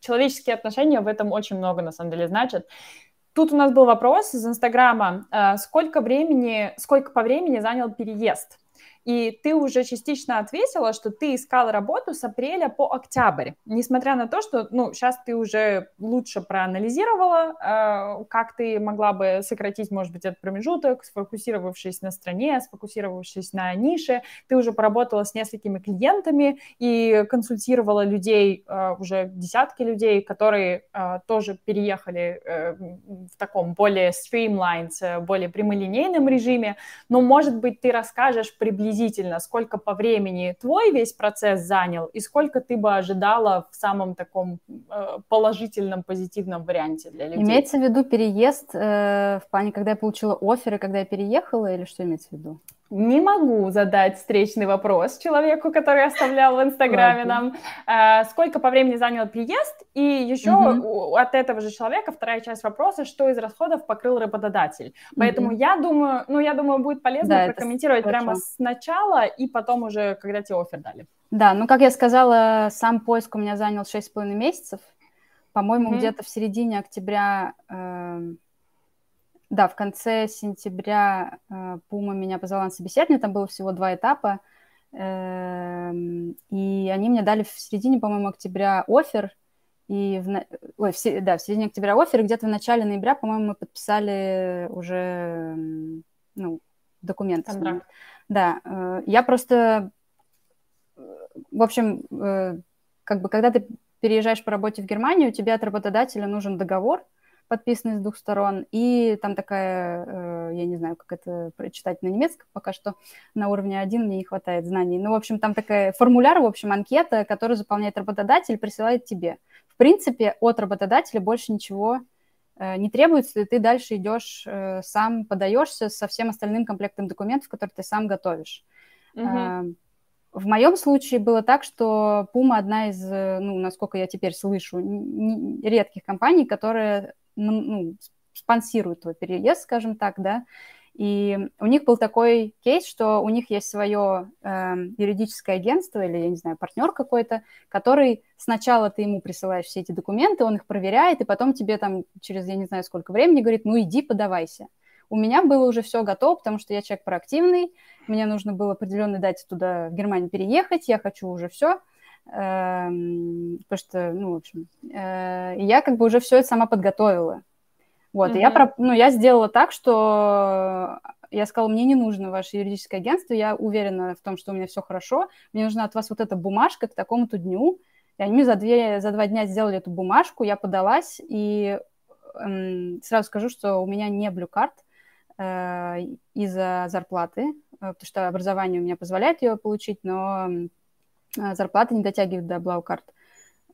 S2: человеческие отношения в этом очень много, на самом деле, значат. Тут у нас был вопрос из Инстаграма. Э, сколько времени, сколько по времени занял переезд? И ты уже частично ответила, что ты искал работу с апреля по октябрь, несмотря на то, что, ну, сейчас ты уже лучше проанализировала, э, как ты могла бы сократить, может быть, этот промежуток, сфокусировавшись на стране, сфокусировавшись на нише, ты уже поработала с несколькими клиентами и консультировала людей, э, уже десятки людей, которые э, тоже переехали э, в таком более streamlined, более прямолинейном режиме, но, может быть, ты расскажешь приблизительно приблизительно, сколько по времени твой весь процесс занял и сколько ты бы ожидала в самом таком э, положительном, позитивном варианте для людей?
S3: Имеется в виду переезд э, в плане, когда я получила оферы, когда я переехала, или что имеется в виду?
S2: Не могу задать встречный вопрос человеку, который оставлял в Инстаграме нам, э, сколько по времени занял приезд, и еще угу. от этого же человека вторая часть вопроса, что из расходов покрыл работодатель. Поэтому угу. я думаю, ну, я думаю, будет полезно да, прокомментировать прямо сначала и потом уже, когда тебе офер дали.
S3: Да, ну, как я сказала, сам поиск у меня занял 6,5 месяцев. По-моему, угу. где-то в середине октября... Э, да, в конце сентября э, Пума меня позвала на собеседование, там было всего два этапа, эм, и они мне дали в середине, по-моему, октября офер, и в, ой, в, да, в середине октября офер, и где-то в начале ноября, по-моему, мы подписали уже ну, документы. Контракт. Да, э, я просто, в общем, э, как бы, когда ты переезжаешь по работе в Германию, тебе от работодателя нужен договор, подписанный с двух сторон, и там такая, э, я не знаю, как это прочитать на немецком, пока что на уровне один мне не хватает знаний. Ну, в общем, там такая формуляр, в общем, анкета, которую заполняет работодатель, присылает тебе. В принципе, от работодателя больше ничего э, не требуется, и ты дальше идешь, э, сам подаешься со всем остальным комплектом документов, которые ты сам готовишь. Угу. В моем случае было так, что Puma одна из, ну, насколько я теперь слышу, редких компаний, которая ну, спонсируют твой переезд, скажем так, да, и у них был такой кейс, что у них есть свое э, юридическое агентство или, я не знаю, партнер какой-то, который сначала ты ему присылаешь все эти документы, он их проверяет, и потом тебе там через, я не знаю, сколько времени говорит, ну иди подавайся. У меня было уже все готово, потому что я человек проактивный, мне нужно было определенной дате туда, в Германию, переехать, я хочу уже все, Эм, потому что, ну, в общем, э, я как бы уже все это сама подготовила. Вот, mm-hmm. и я, ну, я сделала так, что я сказала, мне не нужно ваше юридическое агентство, я уверена в том, что у меня все хорошо, мне нужна от вас вот эта бумажка к такому-то дню. И они за, две, за два дня сделали эту бумажку, я подалась, и эм, сразу скажу, что у меня не блюкарт э, из-за зарплаты, э, потому что образование у меня позволяет ее получить, но а, зарплата не дотягивает до Блаукарт.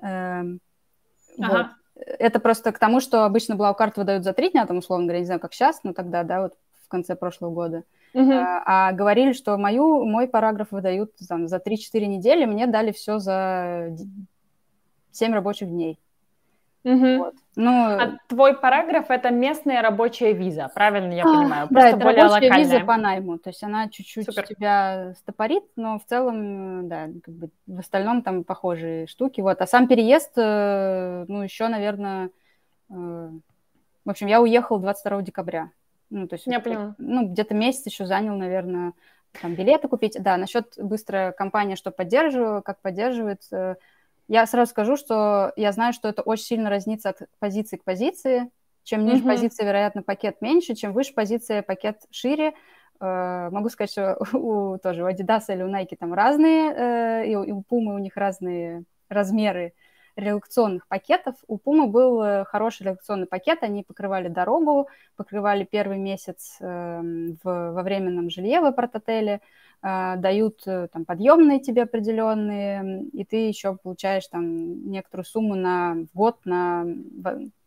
S3: Эм, ага. Вот. Это просто к тому, что обычно Блаукарт выдают за три дня, там, условно говоря, не знаю, как сейчас, но тогда, да, вот в конце прошлого года. Угу. А, а говорили, что мою, мой параграф выдают там, за 3-4 недели, мне дали все за 7 рабочих дней.
S2: Угу. Вот. Ну, а твой параграф это местная рабочая виза, правильно я а, понимаю?
S3: Просто да, это более рабочая локальная. виза по найму, то есть она чуть-чуть Супер. тебя стопорит, но в целом, да, как бы в остальном там похожие штуки. Вот, а сам переезд, э, ну еще, наверное, э, в общем, я уехал 22 декабря. Ну, то есть,
S2: я поняла.
S3: Ну, где-то месяц еще занял, наверное, там билеты купить. Да, насчет быстрая компания, что поддерживаю, как поддерживает, я сразу скажу, что я знаю, что это очень сильно разнится от позиции к позиции. Чем ниже mm-hmm. позиция, вероятно, пакет меньше, чем выше позиция, пакет шире. Э, могу сказать, что <laughs> у, тоже у Adidas или у Nike там разные, э, и, и у Puma у них разные размеры релакционных пакетов. У Puma был э, хороший релакционный пакет, они покрывали дорогу, покрывали первый месяц э, в, во временном жилье в апарт-отеле, э, дают э, там подъемные тебе определенные, и ты еще получаешь там некоторую сумму на год, на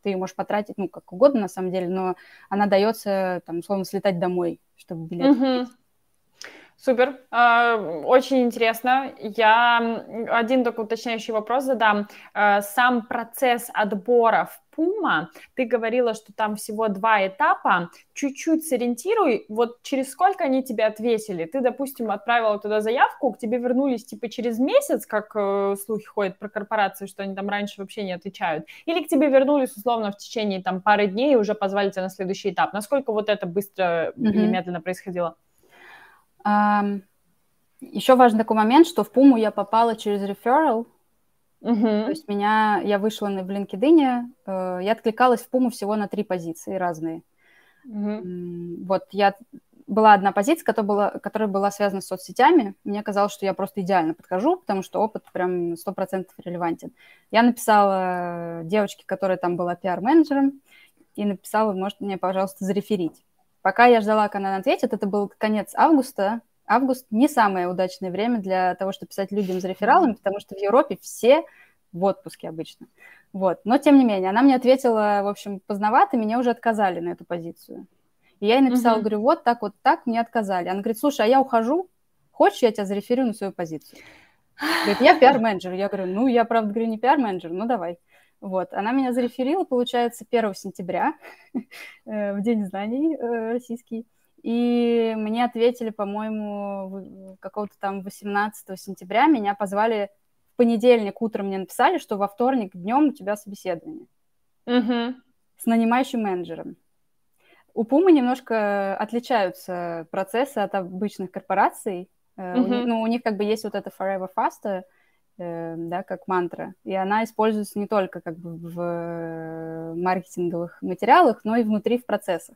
S3: ты ее можешь потратить, ну, как угодно, на самом деле, но она дается, там, условно, слетать домой, чтобы билет
S2: mm-hmm. Супер, а, очень интересно. Я один только уточняющий вопрос задам. А, сам процесс отбора в Puma, ты говорила, что там всего два этапа. Чуть-чуть сориентируй, вот через сколько они тебе ответили? Ты, допустим, отправила туда заявку, к тебе вернулись типа через месяц, как э, слухи ходят про корпорации, что они там раньше вообще не отвечают, или к тебе вернулись условно в течение там пары дней и уже позвали тебя на следующий этап. Насколько вот это быстро mm-hmm. или медленно происходило?
S3: Еще важный такой момент, что в Пуму я попала через referral. Uh-huh. То есть меня, я вышла на, в LinkedIn, э, я откликалась в Пуму всего на три позиции разные. Uh-huh. Вот я была одна позиция, которая была, которая была связана с соцсетями. Мне казалось, что я просто идеально подхожу, потому что опыт прям 100% релевантен. Я написала девочке, которая там была пиар-менеджером, и написала, может, мне, пожалуйста, зареферить. Пока я ждала, когда она ответит, это был конец августа. Август не самое удачное время для того, чтобы писать людям за рефералами, потому что в Европе все в отпуске обычно. Вот. Но, тем не менее, она мне ответила, в общем, поздновато, меня уже отказали на эту позицию. И я ей написала, uh-huh. говорю, вот так, вот так, мне отказали. Она говорит, слушай, а я ухожу, хочешь, я тебя зареферю на свою позицию? Говорит, я пиар-менеджер. Я говорю, ну, я, правда, говорю, не пиар-менеджер, ну, давай. Вот, она меня зареферила, получается, 1 сентября, <laughs> э, в День знаний э, российский. И мне ответили, по-моему, какого-то там 18 сентября. Меня позвали в понедельник утром, мне написали, что во вторник днем у тебя собеседование.
S2: Угу.
S3: С нанимающим менеджером. У Пумы немножко отличаются процессы от обычных корпораций. Uh-huh. У них, ну, у них как бы есть вот это forever faster, да, как мантра. И она используется не только как бы в э, маркетинговых материалах, но и внутри в процессах.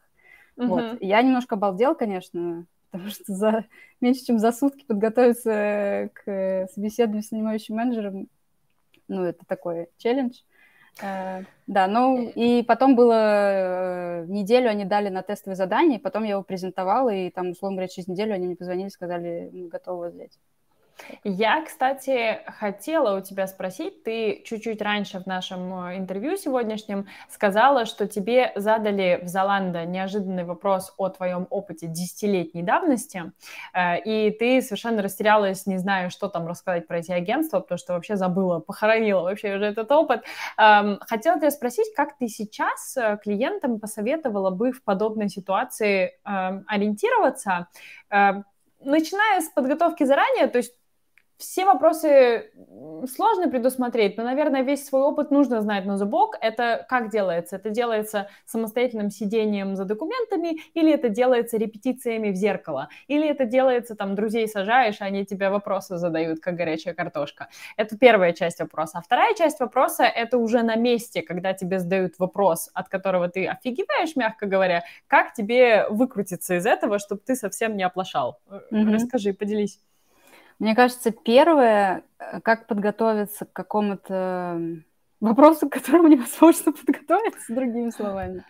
S3: Uh-huh. Вот. Я немножко обалдел, конечно, <laughs> потому что за меньше, чем за сутки подготовиться к собеседованию с нанимающим менеджером, ну, это такой челлендж. Да, ну и потом было неделю они дали на тестовое задание, потом я его презентовала, и там, условно говоря, через неделю они мне позвонили, сказали, мы готовы взять.
S2: Я, кстати, хотела у тебя спросить, ты чуть-чуть раньше в нашем э, интервью сегодняшнем сказала, что тебе задали в Золанда неожиданный вопрос о твоем опыте десятилетней давности, э, и ты совершенно растерялась, не знаю, что там рассказать про эти агентства, потому что вообще забыла, похоронила вообще уже этот опыт. Эм, хотела тебя спросить, как ты сейчас э, клиентам посоветовала бы в подобной ситуации эм, ориентироваться, начиная с подготовки заранее, то есть все вопросы сложно предусмотреть, но, наверное, весь свой опыт нужно знать на зубок. Это как делается? Это делается самостоятельным сидением за документами, или это делается репетициями в зеркало, или это делается, там, друзей сажаешь, они тебе вопросы задают, как горячая картошка. Это первая часть вопроса. А вторая часть вопроса — это уже на месте, когда тебе задают вопрос, от которого ты офигеваешь, мягко говоря, как тебе выкрутиться из этого, чтобы ты совсем не оплошал. Mm-hmm. Расскажи, поделись.
S3: Мне кажется, первое, э, как подготовиться к какому-то вопросу, к которому <laughs> невозможно подготовиться, другими словами.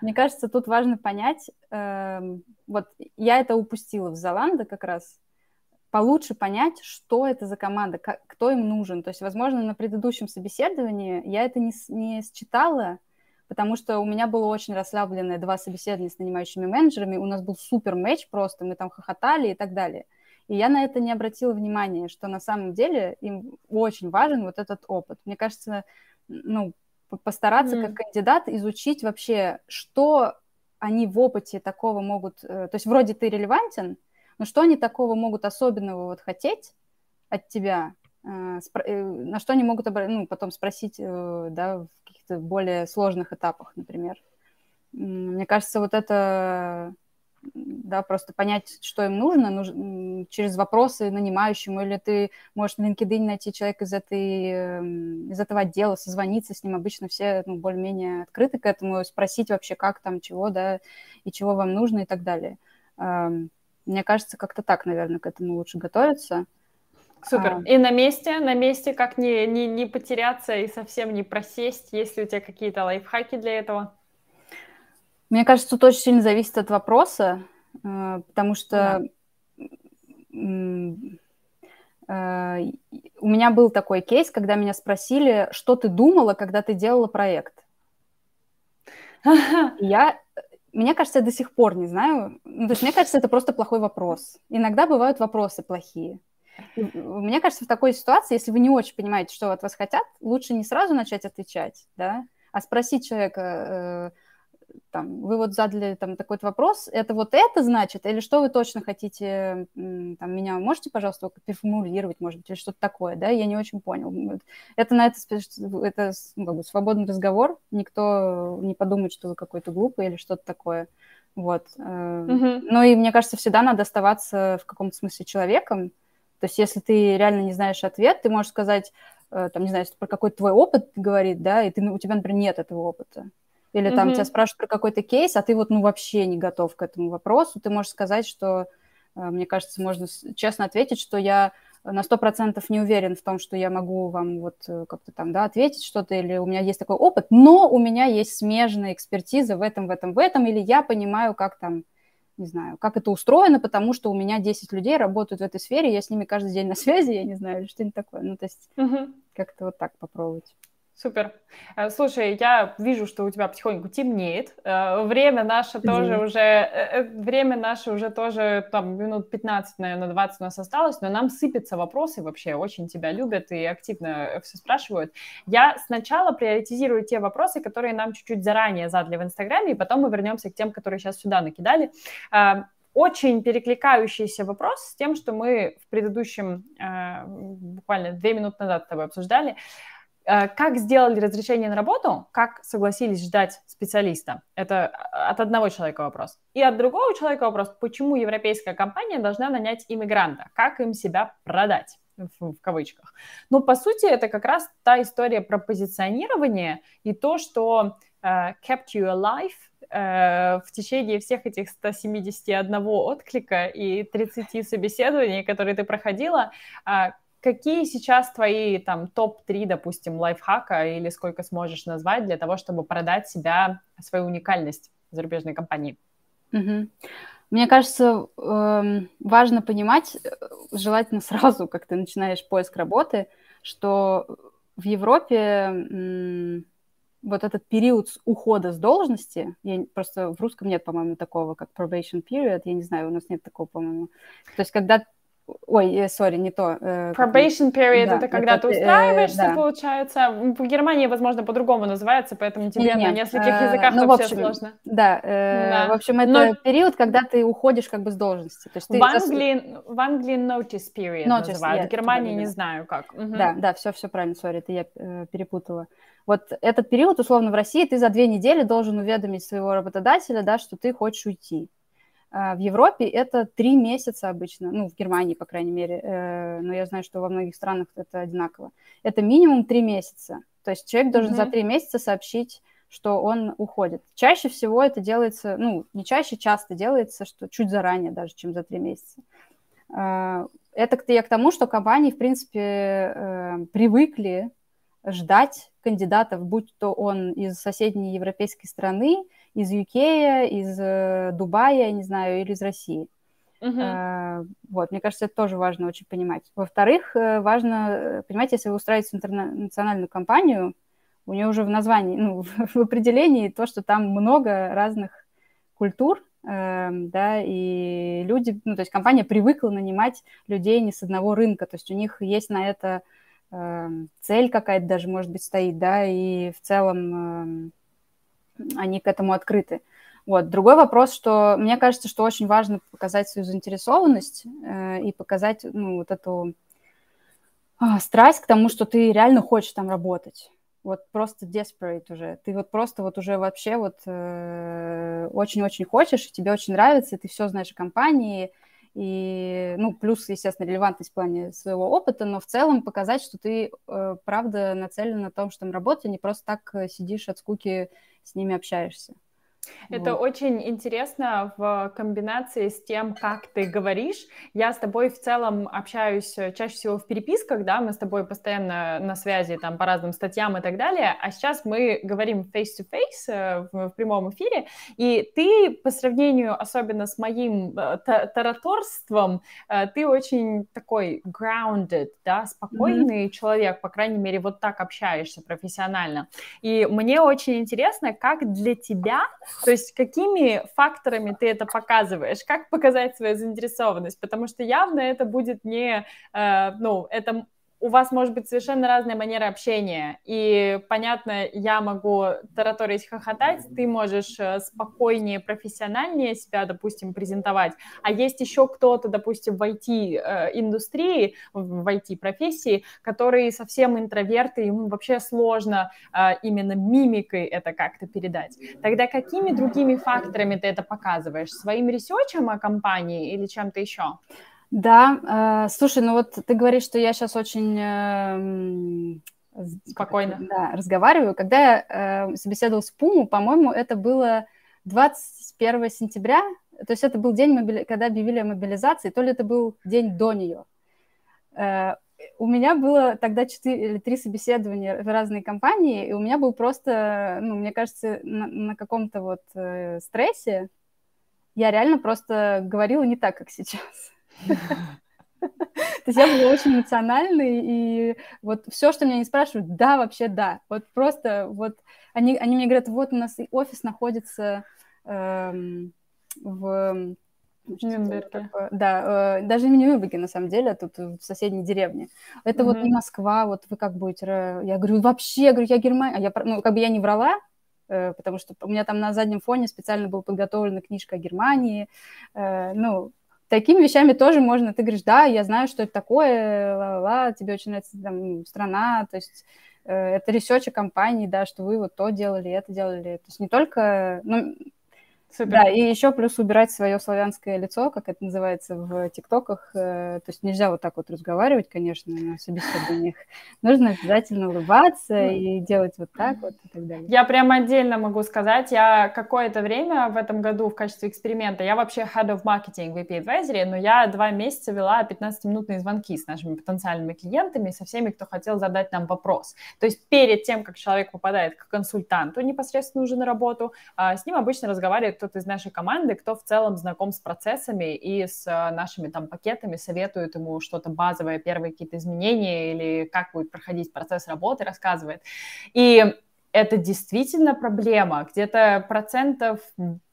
S3: Мне кажется, тут важно понять, э, вот я это упустила в Золанда как раз, получше понять, что это за команда, как, кто им нужен. То есть, возможно, на предыдущем собеседовании я это не, не считала, потому что у меня было очень расслабленное два собеседования с нанимающими менеджерами, у нас был супер матч просто, мы там хохотали и так далее. И я на это не обратила внимания, что на самом деле им очень важен вот этот опыт. Мне кажется, ну, постараться mm. как кандидат изучить вообще, что они в опыте такого могут... Э, то есть вроде ты релевантен, но что они такого могут особенного вот хотеть от тебя, э, э, на что они могут ну, потом спросить да, в каких-то более сложных этапах, например. Мне кажется, вот это да, просто понять, что им нужно, нужно через вопросы нанимающему, или ты можешь на LinkedIn найти человека из, этой, эм, из этого отдела, созвониться с ним, обычно все ну, более-менее открыты к этому, спросить вообще, как там, чего, да, и чего вам нужно и так далее. Эм, мне кажется, как-то так, наверное, к этому лучше готовиться.
S2: Супер. А... И на месте, на месте как не, не, не потеряться и совсем не просесть? Есть ли у тебя какие-то лайфхаки для этого?
S3: Мне кажется, тут очень сильно зависит от вопроса, э, потому что да. Э, у меня был такой кейс, когда меня спросили, что ты думала, когда ты делала проект. Я, мне кажется, я до сих пор не знаю. Ну, то есть мне кажется, это просто плохой вопрос. Иногда бывают вопросы плохие. Мне кажется, в такой ситуации, если вы не очень понимаете, что от вас хотят, лучше не сразу начать отвечать, да, а спросить человека, э, там, вы вот задали там такой вопрос, это вот это значит, или что вы точно хотите, там, меня можете, пожалуйста, переформулировать, может быть, или что-то такое, да, я не очень понял. Это на это, это ну, как бы свободный разговор, никто не подумает, что вы какой-то глупый или что-то такое, вот. Mm-hmm. Ну и мне кажется, всегда надо оставаться в каком-то смысле человеком, то есть если ты реально не знаешь ответ, ты можешь сказать, э, там, не знаю, если про какой-то твой опыт говорит, да, и ты, у тебя, например, нет этого опыта. Или там mm-hmm. тебя спрашивают про какой-то кейс, а ты вот, ну, вообще не готов к этому вопросу, ты можешь сказать, что, э, мне кажется, можно честно ответить, что я на сто процентов не уверен в том, что я могу вам вот э, как-то там, да, ответить что-то, или у меня есть такой опыт, но у меня есть смежная экспертиза в этом, в этом, в этом, или я понимаю, как там не знаю, как это устроено, потому что у меня 10 людей работают в этой сфере, я с ними каждый день на <laughs> связи, я не знаю, или что-нибудь такое. Ну, то есть угу. как-то вот так попробовать.
S2: Супер. Э, слушай, я вижу, что у тебя потихоньку темнеет. Э, время наше тоже уже, э, время наше уже тоже там минут 15, наверное, 20 у нас осталось, но нам сыпятся вопросы вообще, очень тебя любят и активно все спрашивают. Я сначала приоритизирую те вопросы, которые нам чуть-чуть заранее задали в Инстаграме, и потом мы вернемся к тем, которые сейчас сюда накидали очень перекликающийся вопрос с тем, что мы в предыдущем, буквально две минуты назад с тобой обсуждали. Э, как сделали разрешение на работу, как согласились ждать специалиста? Это от одного человека вопрос. И от другого человека вопрос, почему европейская компания должна нанять иммигранта? Как им себя продать? В, кавычках. Но по сути это как раз та история про позиционирование и то, что uh, kept you alive uh, в течение всех этих 171 отклика и 30 собеседований, которые ты проходила, uh, Какие сейчас твои там топ-3, допустим, лайфхака или сколько сможешь назвать для того, чтобы продать себя, свою уникальность зарубежной компании?
S3: Угу. Мне кажется, эм, важно понимать, э, желательно <laughs> сразу, как ты начинаешь поиск работы, что в Европе вот этот период ухода с должности, я, просто в русском нет, по-моему, такого, как probation period, я не знаю, у нас нет такого, по-моему. То есть когда Ой, э, сори, не то.
S2: Э, Probation period да, это когда это, ты э, устраиваешься, да. получается. В Германии, возможно, по-другому называется, поэтому тебе Нет, на нескольких языках ну, вообще общем, сложно.
S3: Да, э, да, в общем, это Но... период, когда ты уходишь как бы с должности. То есть
S2: в, Англии, зас... в Англии notice period notice, называют, yeah, в Германии не знаю как.
S3: Угу. Да, да, все, все правильно, сори, это я э, перепутала. Вот этот период, условно, в России ты за две недели должен уведомить своего работодателя, да, что ты хочешь уйти. А, в Европе это три месяца обычно, ну, в Германии, по крайней мере, э, но я знаю, что во многих странах это одинаково. Это минимум три месяца. То есть человек должен mm-hmm. за три месяца сообщить, что он уходит. Чаще всего это делается, ну, не чаще, часто делается, что чуть заранее даже, чем за три месяца. А, это я к тому, что компании, в принципе, э, привыкли ждать кандидатов, будь то он из соседней европейской страны, из UK, из э, Дубая, я не знаю, или из России. Uh-huh. Вот, мне кажется, это тоже важно очень понимать. Во-вторых, э, важно понимать, если вы устраиваете интернациональную компанию, у нее уже в названии, ну, <laughs> в определении то, что там много разных культур, э, да, и люди, ну, то есть компания привыкла нанимать людей не с одного рынка, то есть у них есть на это э, цель какая-то даже, может быть, стоит, да, и в целом они к этому открыты. Вот. Другой вопрос, что мне кажется, что очень важно показать свою заинтересованность э, и показать ну, вот эту э, страсть к тому, что ты реально хочешь там работать. вот просто desperate уже. Ты вот просто вот уже вообще вот э, очень-очень хочешь, тебе очень нравится, ты все знаешь о компании, и, ну, плюс, естественно, релевантность в плане своего опыта, но в целом показать, что ты, э, правда, нацелен на том, что там работать, а не просто так э, сидишь от скуки с ними общаешься.
S2: Это вот. очень интересно в комбинации с тем, как ты говоришь. Я с тобой в целом общаюсь э, чаще всего в переписках, да, мы с тобой постоянно на связи там по разным статьям и так далее, а сейчас мы говорим face-to-face -face, в, в прямом эфире, и ты по сравнению особенно с моим э, тараторством, э, ты очень такой grounded, да, спокойный mm-hmm. человек, по крайней мере, вот так общаешься профессионально. И мне очень интересно, как для тебя то есть какими факторами ты это показываешь? Как показать свою заинтересованность? Потому что явно это будет не, э, ну, это у вас может быть совершенно разная манера общения, и, понятно, я могу тараторить, хохотать, ты можешь э, спокойнее, профессиональнее себя, допустим, презентовать, а есть еще кто-то, допустим, в IT-индустрии, в IT-профессии, которые совсем интроверты, ему вообще сложно э, именно мимикой это как-то передать. Тогда какими другими факторами ты это показываешь? Своим ресерчем о компании или чем-то еще?
S3: Да, э, слушай, ну вот ты говоришь, что я сейчас очень э,
S2: спокойно
S3: да, разговариваю. Когда я э, собеседовала с Пуму, по-моему, это было 21 сентября, то есть это был день, мобили... когда объявили о мобилизации, то ли это был день до нее. Э, у меня было тогда четыре или три собеседования в разные компании, и у меня был просто, ну, мне кажется, на, на каком-то вот э, стрессе я реально просто говорила не так, как сейчас. <laughs> То есть я была очень эмоциональной, и вот все, что меня не спрашивают, да, вообще да. Вот просто вот они, они мне говорят, вот у нас офис находится эм, в...
S2: Нюрнберге.
S3: Да, э, даже не Нюрнберге, на самом деле, тут в соседней деревне. Это mm-hmm. вот не Москва, вот вы как будете... Я говорю, вообще, я говорю, я Германия. Я, ну, как бы я не врала, э, потому что у меня там на заднем фоне специально была подготовлена книжка о Германии. Э, ну, такими вещами тоже можно, ты говоришь, да, я знаю, что это такое, ла-ла-ла, тебе очень нравится там страна, то есть э, это research компании, да, что вы вот то делали, это делали, то есть не только, ну, Супер. Да, и еще плюс убирать свое славянское лицо, как это называется в ТикТоках. Э, то есть нельзя вот так вот разговаривать, конечно, на собеседованиях. Нужно обязательно улыбаться ну. и делать вот так вот и так далее.
S2: Я прямо отдельно могу сказать, я какое-то время в этом году в качестве эксперимента, я вообще head of marketing в VP Advisory, но я два месяца вела 15-минутные звонки с нашими потенциальными клиентами, со всеми, кто хотел задать нам вопрос. То есть перед тем, как человек попадает к консультанту непосредственно уже на работу, а, с ним обычно разговаривает кто-то из нашей команды, кто в целом знаком с процессами и с э, нашими там пакетами, советует ему что-то базовое, первые какие-то изменения или как будет проходить процесс работы, рассказывает. И это действительно проблема. Где-то процентов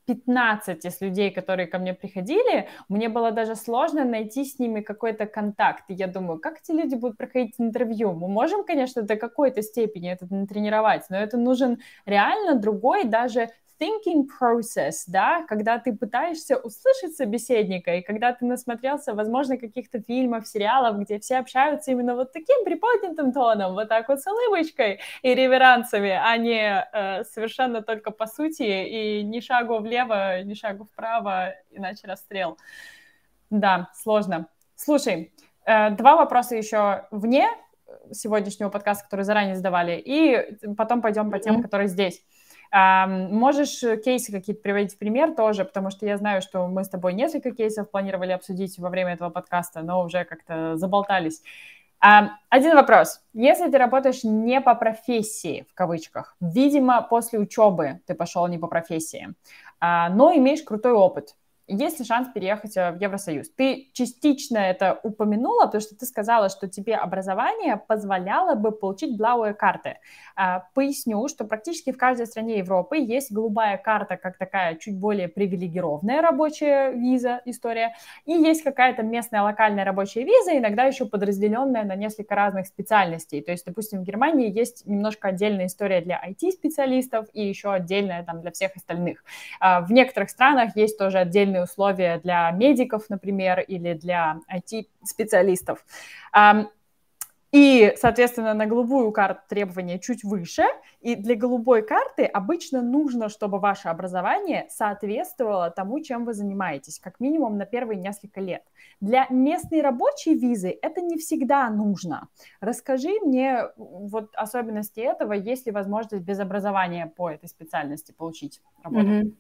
S2: 15 из людей, которые ко мне приходили, мне было даже сложно найти с ними какой-то контакт. И я думаю, как эти люди будут проходить интервью? Мы можем, конечно, до какой-то степени это натренировать, но это нужен реально другой даже thinking process, да, когда ты пытаешься услышать собеседника, и когда ты насмотрелся, возможно, каких-то фильмов, сериалов, где все общаются именно вот таким приподнятым тоном, вот так вот с улыбочкой и реверансами, а не э, совершенно только по сути, и ни шагу влево, ни шагу вправо, иначе расстрел. Да, сложно. Слушай, э, два вопроса еще вне сегодняшнего подкаста, который заранее задавали, и потом пойдем по тем, которые здесь. Можешь э, кейсы какие-то приводить в пример тоже, потому что я знаю, что мы с тобой несколько кейсов планировали обсудить во время этого подкаста, но уже как-то заболтались. Один вопрос. Если ты работаешь не по профессии, в кавычках, видимо, после учебы ты пошел не по профессии, а, но имеешь крутой опыт, есть ли шанс переехать э, в Евросоюз? Ты частично это упомянула, потому что ты сказала, что тебе образование позволяло бы получить блауые карты. А, поясню, что практически в каждой стране Европы есть голубая карта, как такая чуть более привилегированная рабочая виза, история, и есть какая-то местная локальная рабочая виза, иногда еще подразделенная на несколько разных специальностей. То есть, допустим, в Германии есть немножко отдельная история для IT-специалистов и еще отдельная там для всех остальных. А, в некоторых странах есть тоже отдельные условия для медиков, например, или для IT-специалистов. И, соответственно, на голубую карту требования чуть выше. И для голубой карты обычно нужно, чтобы ваше образование соответствовало тому, чем вы занимаетесь, как минимум на первые несколько лет. Для местной рабочей визы это не всегда нужно. Расскажи мне вот особенности этого, есть ли возможность без образования по этой специальности получить работу? Mm-hmm.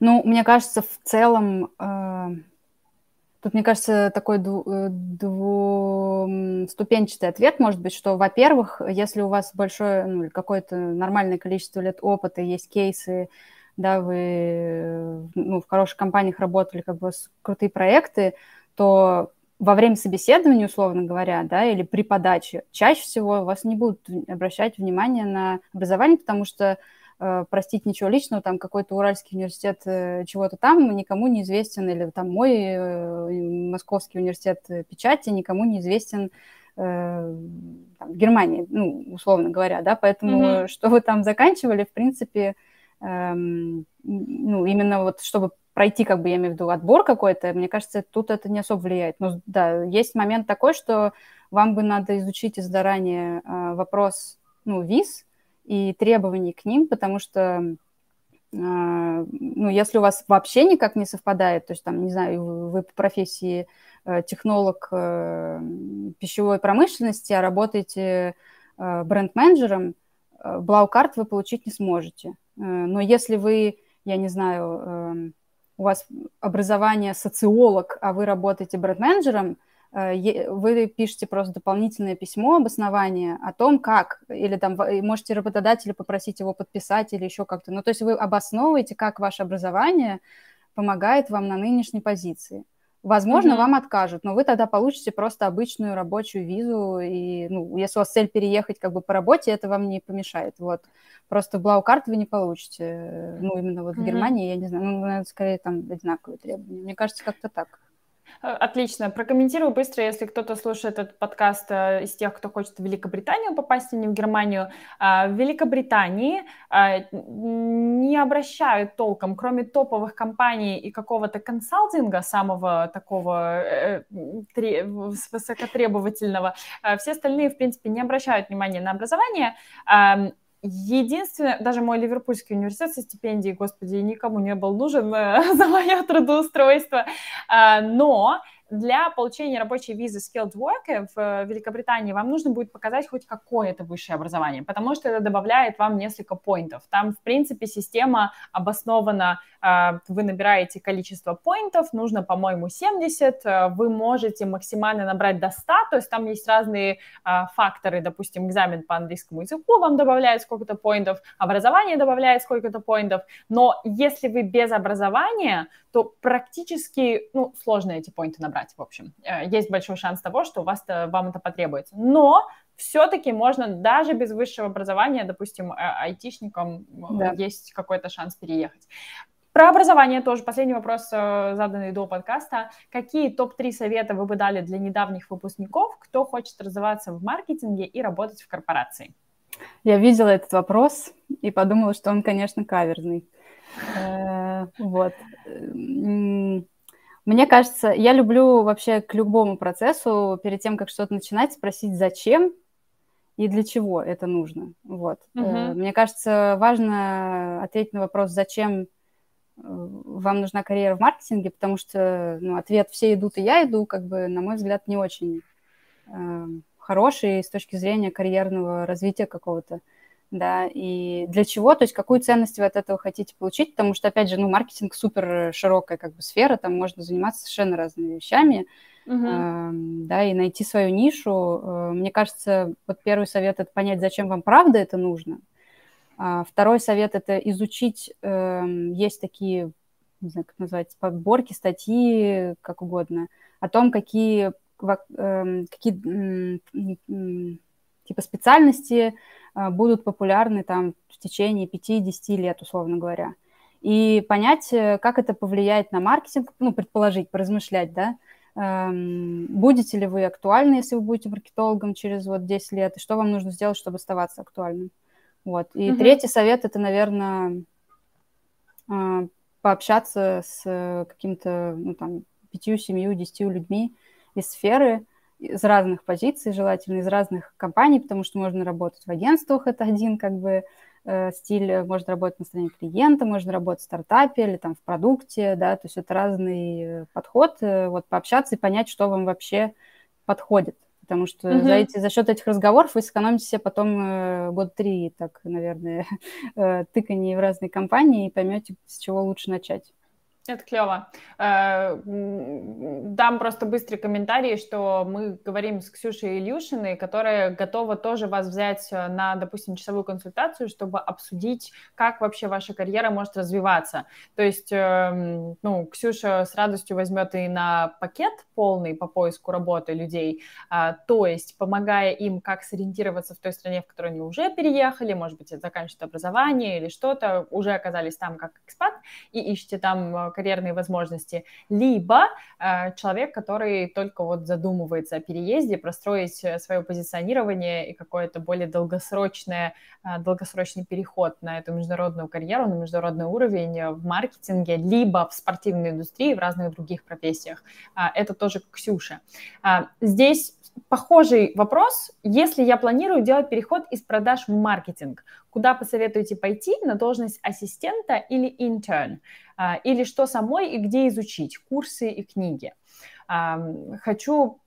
S3: Ну, мне кажется, в целом э, Тут, мне кажется, такой э, двуступенчатый ответ может быть, что, во-первых, если у вас большое, ну, какое-то нормальное количество лет опыта, есть кейсы, да, вы ну, в хороших компаниях работали, как бы крутые проекты, то во время собеседования, условно говоря, да, или при подаче, чаще всего вас не будут обращать внимание на образование, потому что Э, простить ничего личного, там какой-то Уральский университет э, чего-то там никому не известен, или там мой э, Московский университет печати никому не известен там, в Германии, ну, условно говоря, да, поэтому mm-hmm. что вы там заканчивали, в принципе, эм, ну, именно вот чтобы пройти, как бы, я имею в виду, отбор какой-то, мне кажется, тут это не особо влияет. Но да, есть момент такой, что вам бы надо изучить заранее э, вопрос, ну, виз, и требований к ним, потому что а, ну, если у вас вообще никак не совпадает, то есть там, не знаю, вы по профессии э, технолог э, пищевой промышленности, а работаете э, бренд-менеджером, блау-карт вы получить не сможете. Но если вы, я не знаю, у вас образование социолог, а вы работаете бренд-менеджером, вы пишете просто дополнительное письмо, обоснование о том, как, или там можете работодателя попросить его подписать или еще как-то. Ну, то есть вы обосновываете, как ваше образование помогает вам на нынешней позиции. Возможно, mm-hmm. вам откажут, но вы тогда получите просто обычную рабочую визу, и, ну, если у вас цель переехать как бы по работе, это вам не помешает, вот. Просто блау-карт вы не получите, ну, именно вот mm-hmm. в Германии, я не знаю, ну, наверное, скорее там одинаковые требования. Мне кажется, как-то так.
S2: Э, отлично. Прокомментирую быстро, если кто-то слушает этот подкаст э, из тех, кто хочет в Великобританию попасть, а не в Германию. А, в Великобритании а, не обращают толком, кроме топовых компаний и какого-то консалтинга, самого такого э, высокотребовательного, все остальные, в принципе, не обращают внимания на образование. Единственное, даже мой Ливерпульский университет со стипендией, господи, никому не был нужен э, <laughs> за мое трудоустройство, э, но для получения рабочей визы Skilled Worker в э, Великобритании вам нужно будет показать хоть какое-то высшее образование, потому что это добавляет вам несколько поинтов. Там, в принципе, система обоснована, э, вы набираете количество поинтов, нужно, по-моему, 70, э, вы можете максимально набрать до 100, то есть там есть разные факторы, допустим, экзамен по английскому языку вам добавляет сколько-то поинтов, образование добавляет сколько-то поинтов, но если вы без образования, то практически, ну, сложно эти поинты набрать брать, в общем. Э, есть большой шанс того, что у вас -то, вам это потребуется. Но все-таки можно даже без высшего образования, допустим, э, айтишникам да. есть какой-то шанс переехать. Про образование тоже. Последний вопрос, э, заданный до подкаста. Какие топ-3 совета вы бы дали для недавних выпускников, кто хочет развиваться в маркетинге и работать в корпорации?
S3: Я видела этот вопрос и подумала, что он, конечно, каверзный. Вот. Мне кажется, я люблю вообще к любому процессу перед тем, как что-то начинать, спросить, зачем и для чего это нужно. Вот. Uh-huh. Мне кажется, важно ответить на вопрос, зачем э, вам нужна карьера в маркетинге, потому что ну, ответ «все идут, и я иду», как бы, на мой взгляд, не очень э, хороший с точки зрения карьерного развития какого-то да, и для чего, то есть какую ценность вы от этого хотите получить, потому что, опять же, ну, маркетинг супер широкая как бы сфера, там можно заниматься совершенно разными вещами, uh-huh. э, да, и найти свою нишу. Э, мне кажется, вот первый совет – это понять, зачем вам правда это нужно. А второй совет – это изучить, э, есть такие, не знаю, как назвать, подборки, статьи, как угодно, о том, какие, э, какие типа специальности будут популярны там в течение 5-10 лет, условно говоря. И понять, э, как это повлияет на маркетинг, ну, предположить, поразмышлять, да, эм, будете ли вы актуальны, если вы будете маркетологом через вот 10 лет, и что вам нужно сделать, чтобы оставаться актуальным. Вот. И угу. третий совет – это, наверное, а, пообщаться с каким-то, ну, там, пятью, семью, десятью людьми из сферы, из разных позиций, желательно из разных компаний, потому что можно работать в агентствах, это один как бы э, стиль, можно работать на стороне клиента, можно работать в стартапе или там в продукте, да, то есть это разный э, подход, э, вот пообщаться и понять, что вам вообще подходит потому что mm-hmm. за, эти, за счет этих разговоров вы сэкономите себе потом э, год три, так, наверное, <laughs> э, тыканий в разные компании и поймете, с чего лучше начать.
S2: Это клево. Э, дам просто быстрый комментарий, что мы говорим с Ксюшей Ильюшиной, которая готова тоже вас взять э, на, допустим, часовую консультацию, чтобы обсудить, как вообще ваша карьера может развиваться. То есть, эм, ну, Ксюша с радостью возьмет и на пакет полный по поиску работы людей, а, то есть помогая им как сориентироваться в той стране, в которой они уже переехали, может быть, заканчивают образование или что-то, уже оказались там как экспат и ищете там э, карьерные возможности, либо э, человек, который только вот задумывается о переезде, простроить э, свое позиционирование и какое-то более долгосрочное, э, долгосрочный переход на эту международную карьеру, на международный уровень в маркетинге, либо в спортивной индустрии, в разных других профессиях. Э, это тоже Ксюша. Э, здесь похожий вопрос, если я планирую делать переход из продаж в маркетинг, куда посоветуете пойти на должность ассистента или интерн? А, или что самой и где изучить, курсы и книги. Хочу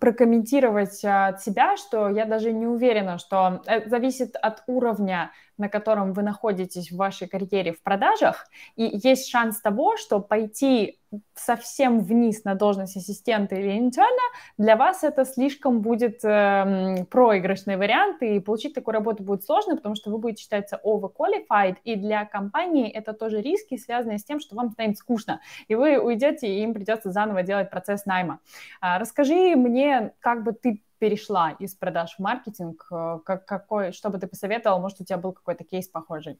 S2: прокомментировать от себя, что я даже не уверена, что это зависит от уровня на котором вы находитесь в вашей карьере в продажах, и есть шанс того, что пойти совсем вниз на должность ассистента или интерна, для вас это слишком будет э, проигрышный вариант, и получить такую работу будет сложно, потому что вы будете считаться overqualified, и для компании это тоже риски, связанные с тем, что вам станет скучно, и вы уйдете, и им придется заново делать процесс найма. А, расскажи мне, как бы ты перешла из продаж в маркетинг? Э, как, какой, что бы ты посоветовал? Может, у тебя был какой-то кейс похожий?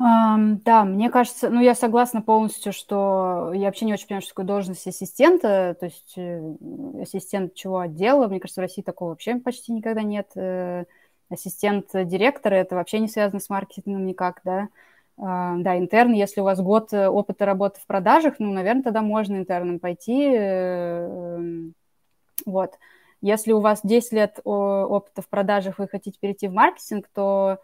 S3: Um, да, мне кажется, ну, я согласна полностью, что я вообще не очень понимаю, что такое должность ассистента, то есть э, ассистент чего отдела, мне кажется, в России такого вообще почти никогда нет. Э, ассистент директора, это вообще не связано с маркетингом никак, да. Uh, да, интерн, если у вас год опыта работы в продажах, ну, наверное, тогда можно интерном пойти, вот. Если у вас 10 лет опыта в продажах, вы хотите перейти в маркетинг, то,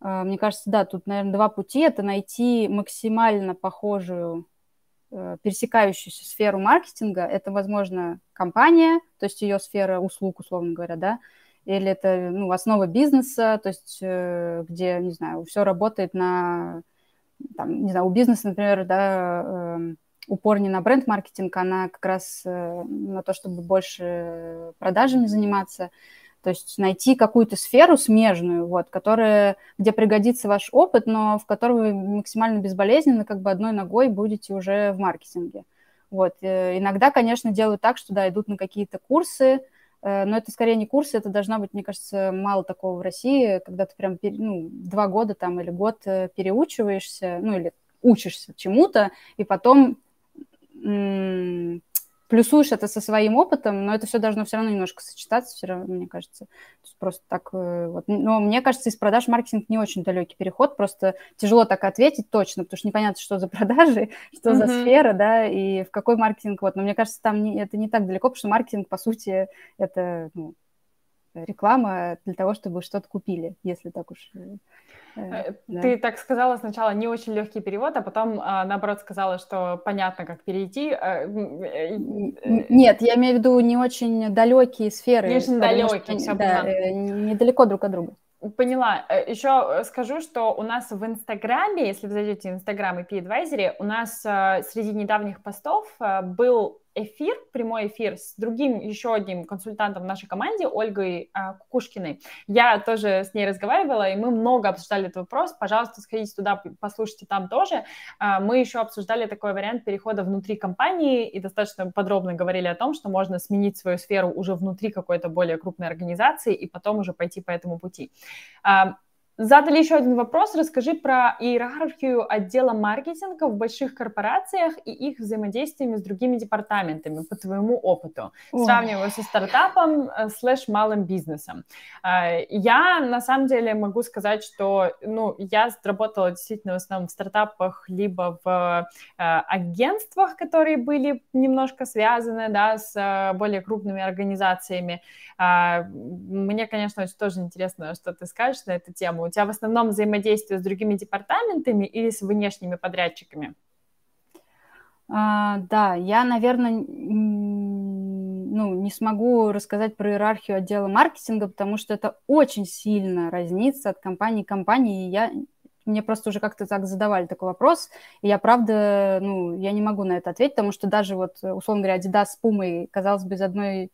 S3: э, мне кажется, да, тут, наверное, два пути. Это найти максимально похожую, э, пересекающуюся сферу маркетинга. Это, возможно, компания, то есть ее сфера услуг, условно говоря, да, или это ну, основа бизнеса, то есть э, где, не знаю, все работает на, там, не знаю, у бизнеса, например, да, эм, упор не на бренд-маркетинг, она как раз э, на то, чтобы больше продажами заниматься. То есть найти какую-то сферу смежную, вот, которая, где пригодится ваш опыт, но в которой вы максимально безболезненно, как бы одной ногой будете уже в маркетинге. Вот. Э, иногда, конечно, делают так, что, да, идут на какие-то курсы, э, но это скорее не курсы, это должна быть, мне кажется, мало такого в России, когда ты прям ну, два года там или год переучиваешься, ну или учишься чему-то, и потом плюсуешь это со своим опытом, но это все должно все равно немножко сочетаться, все равно, мне кажется. Просто так э, вот. Но мне кажется, из продаж маркетинг не очень далекий переход, просто тяжело так ответить точно, потому что непонятно, что за продажи, <laughs> что mm-hmm. за сфера, да, и в какой маркетинг. Вот, но мне кажется, там не, это не так далеко, потому что маркетинг, по сути, это ну, реклама для того, чтобы что-то купили, если так уж э,
S2: Э, да. Ты так сказала сначала не очень легкий перевод, а потом, а, наоборот, сказала, что понятно, как перейти. Э,
S3: э, нет, я имею в виду не очень далекие сферы.
S2: Не очень далекие, все
S3: да, недалеко друг от друга.
S2: Поняла. Еще скажу, что у нас в Инстаграме, если вы зайдете в Инстаграм и P-Advisory, у нас среди недавних постов был эфир, прямой эфир с другим еще одним консультантом в нашей команде, Ольгой а, Кукушкиной. Я тоже с ней разговаривала, и мы много обсуждали этот вопрос. Пожалуйста, сходите туда, послушайте там тоже. А, мы еще обсуждали такой вариант перехода внутри компании и достаточно подробно говорили о том, что можно сменить свою сферу уже внутри какой-то более крупной организации и потом уже пойти по этому пути. А, Задали еще один вопрос. Расскажи про иерархию отдела маркетинга в больших корпорациях и их взаимодействиями с другими департаментами по твоему опыту, Ой. сравнивая со стартапом э, слэш малым бизнесом. Э, я на самом деле могу сказать, что ну, я работала действительно в основном в стартапах, либо в э, агентствах, которые были немножко связаны да, с более крупными организациями. Мне, конечно, очень тоже интересно, что ты скажешь на эту тему у тебя в основном взаимодействие с другими департаментами или с внешними подрядчиками?
S3: А, да, я, наверное, ну, не смогу рассказать про иерархию отдела маркетинга, потому что это очень сильно разнится от компании к компании. И я, мне просто уже как-то так задавали такой вопрос, и я, правда, ну, я не могу на это ответить, потому что даже вот, условно говоря, Adidas с Puma, казалось бы, из одной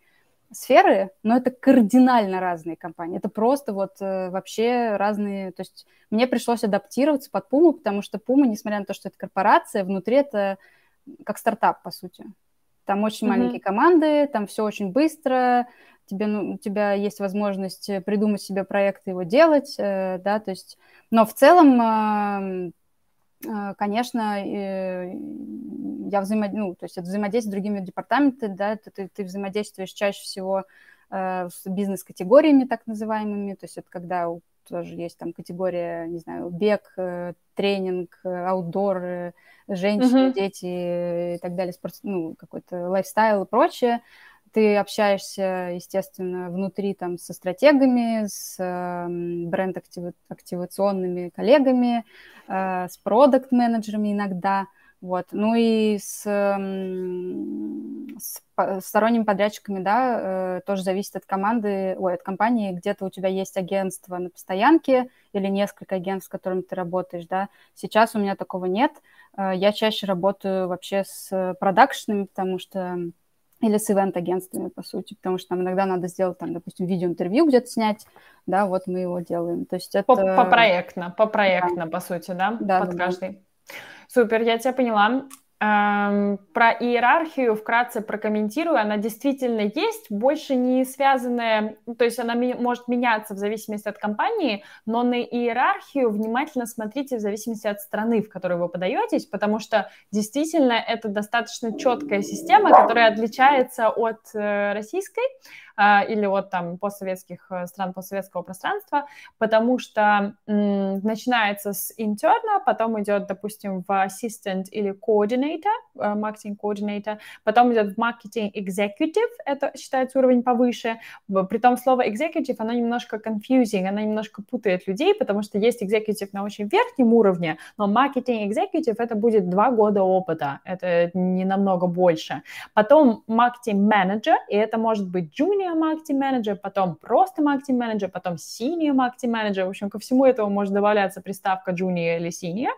S3: сферы, но это кардинально разные компании. Это просто вот э, вообще разные... То есть мне пришлось адаптироваться под Пуму, потому что Пума, несмотря на то, что это корпорация, внутри это как стартап, по сути. Там очень mm-hmm. маленькие команды, там все очень быстро, тебе, ну, у тебя есть возможность придумать себе проект и его делать, э, да, то есть... Но в целом... Э, конечно, я взаимо... ну, то есть это взаимодействие с другими департаментами, да, ты, ты, ты взаимодействуешь чаще всего э, с бизнес-категориями так называемыми, то есть это когда тоже есть там категория, не знаю, бег, э, тренинг, аутдор, женщины, uh-huh. дети и так далее, спорт, ну, какой-то лайфстайл и прочее ты общаешься, естественно, внутри там со стратегами, с э, бренд-активационными коллегами, э, с продукт-менеджерами иногда, вот. Ну и с, с сторонними подрядчиками, да, э, тоже зависит от команды, ой, от компании, где-то у тебя есть агентство на постоянке или несколько агентств, с которыми ты работаешь, да. Сейчас у меня такого нет. Э, я чаще работаю вообще с продакшенами, потому что или с ивент-агентствами, по сути, потому что нам иногда надо сделать, там, допустим, видеоинтервью где-то снять, да, вот мы его делаем. То есть это...
S2: По-проектно, по-проектно, да. по сути, да, да под да, каждый. Да. Супер, я тебя поняла. Эм, про иерархию вкратце прокомментирую. Она действительно есть, больше не связанная, то есть она может меняться в зависимости от компании, но на иерархию внимательно смотрите в зависимости от страны, в которой вы подаетесь, потому что действительно это достаточно четкая система, которая отличается от э, российской. А, или от там постсоветских э, стран постсоветского пространства, потому что начинается с интерна, потом идет, допустим, в assistant или coordinator, маркетинг coordinator, потом идет в marketing executive, это считается уровень повыше. При том слово executive, оно немножко confusing, оно немножко путает людей, потому что есть executive на очень верхнем уровне, но marketing executive это будет два года опыта, это не намного больше. Потом marketing manager, и это может быть junior junior marketing manager, потом просто marketing manager, потом senior marketing manager. В общем, ко всему этому может добавляться приставка junior или senior.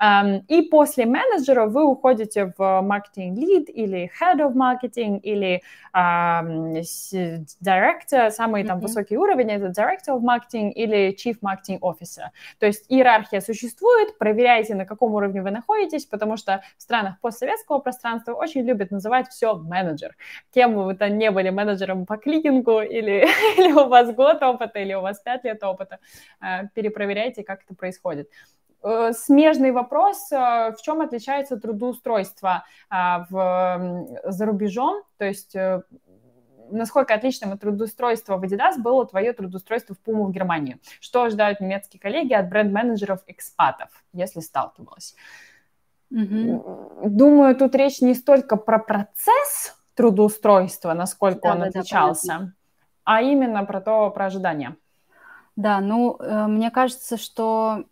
S2: Um, и после менеджера вы уходите в marketing lead или head of marketing или um, director, самый там mm-hmm. высокий уровень это director of marketing или chief marketing officer. То есть иерархия существует, проверяйте, на каком уровне вы находитесь, потому что в странах постсоветского пространства очень любят называть все менеджер. Кем бы вы там не были менеджером по кликингу, или, <laughs> или у вас год опыта, или у вас пять лет опыта, э, перепроверяйте, как это происходит. Э, смежный вопрос, э, в чем отличается трудоустройство в, за рубежом, то есть насколько отличным от трудоустройства в Adidas было твое трудоустройство в Puma в Германии? Что ожидают немецкие коллеги от бренд-менеджеров экспатов, если сталкивалась? Угу. Думаю, тут речь не столько про процесс трудоустройства, насколько да, он да, отличался, да, а именно про то, про ожидания.
S3: Да, ну, э, мне кажется, что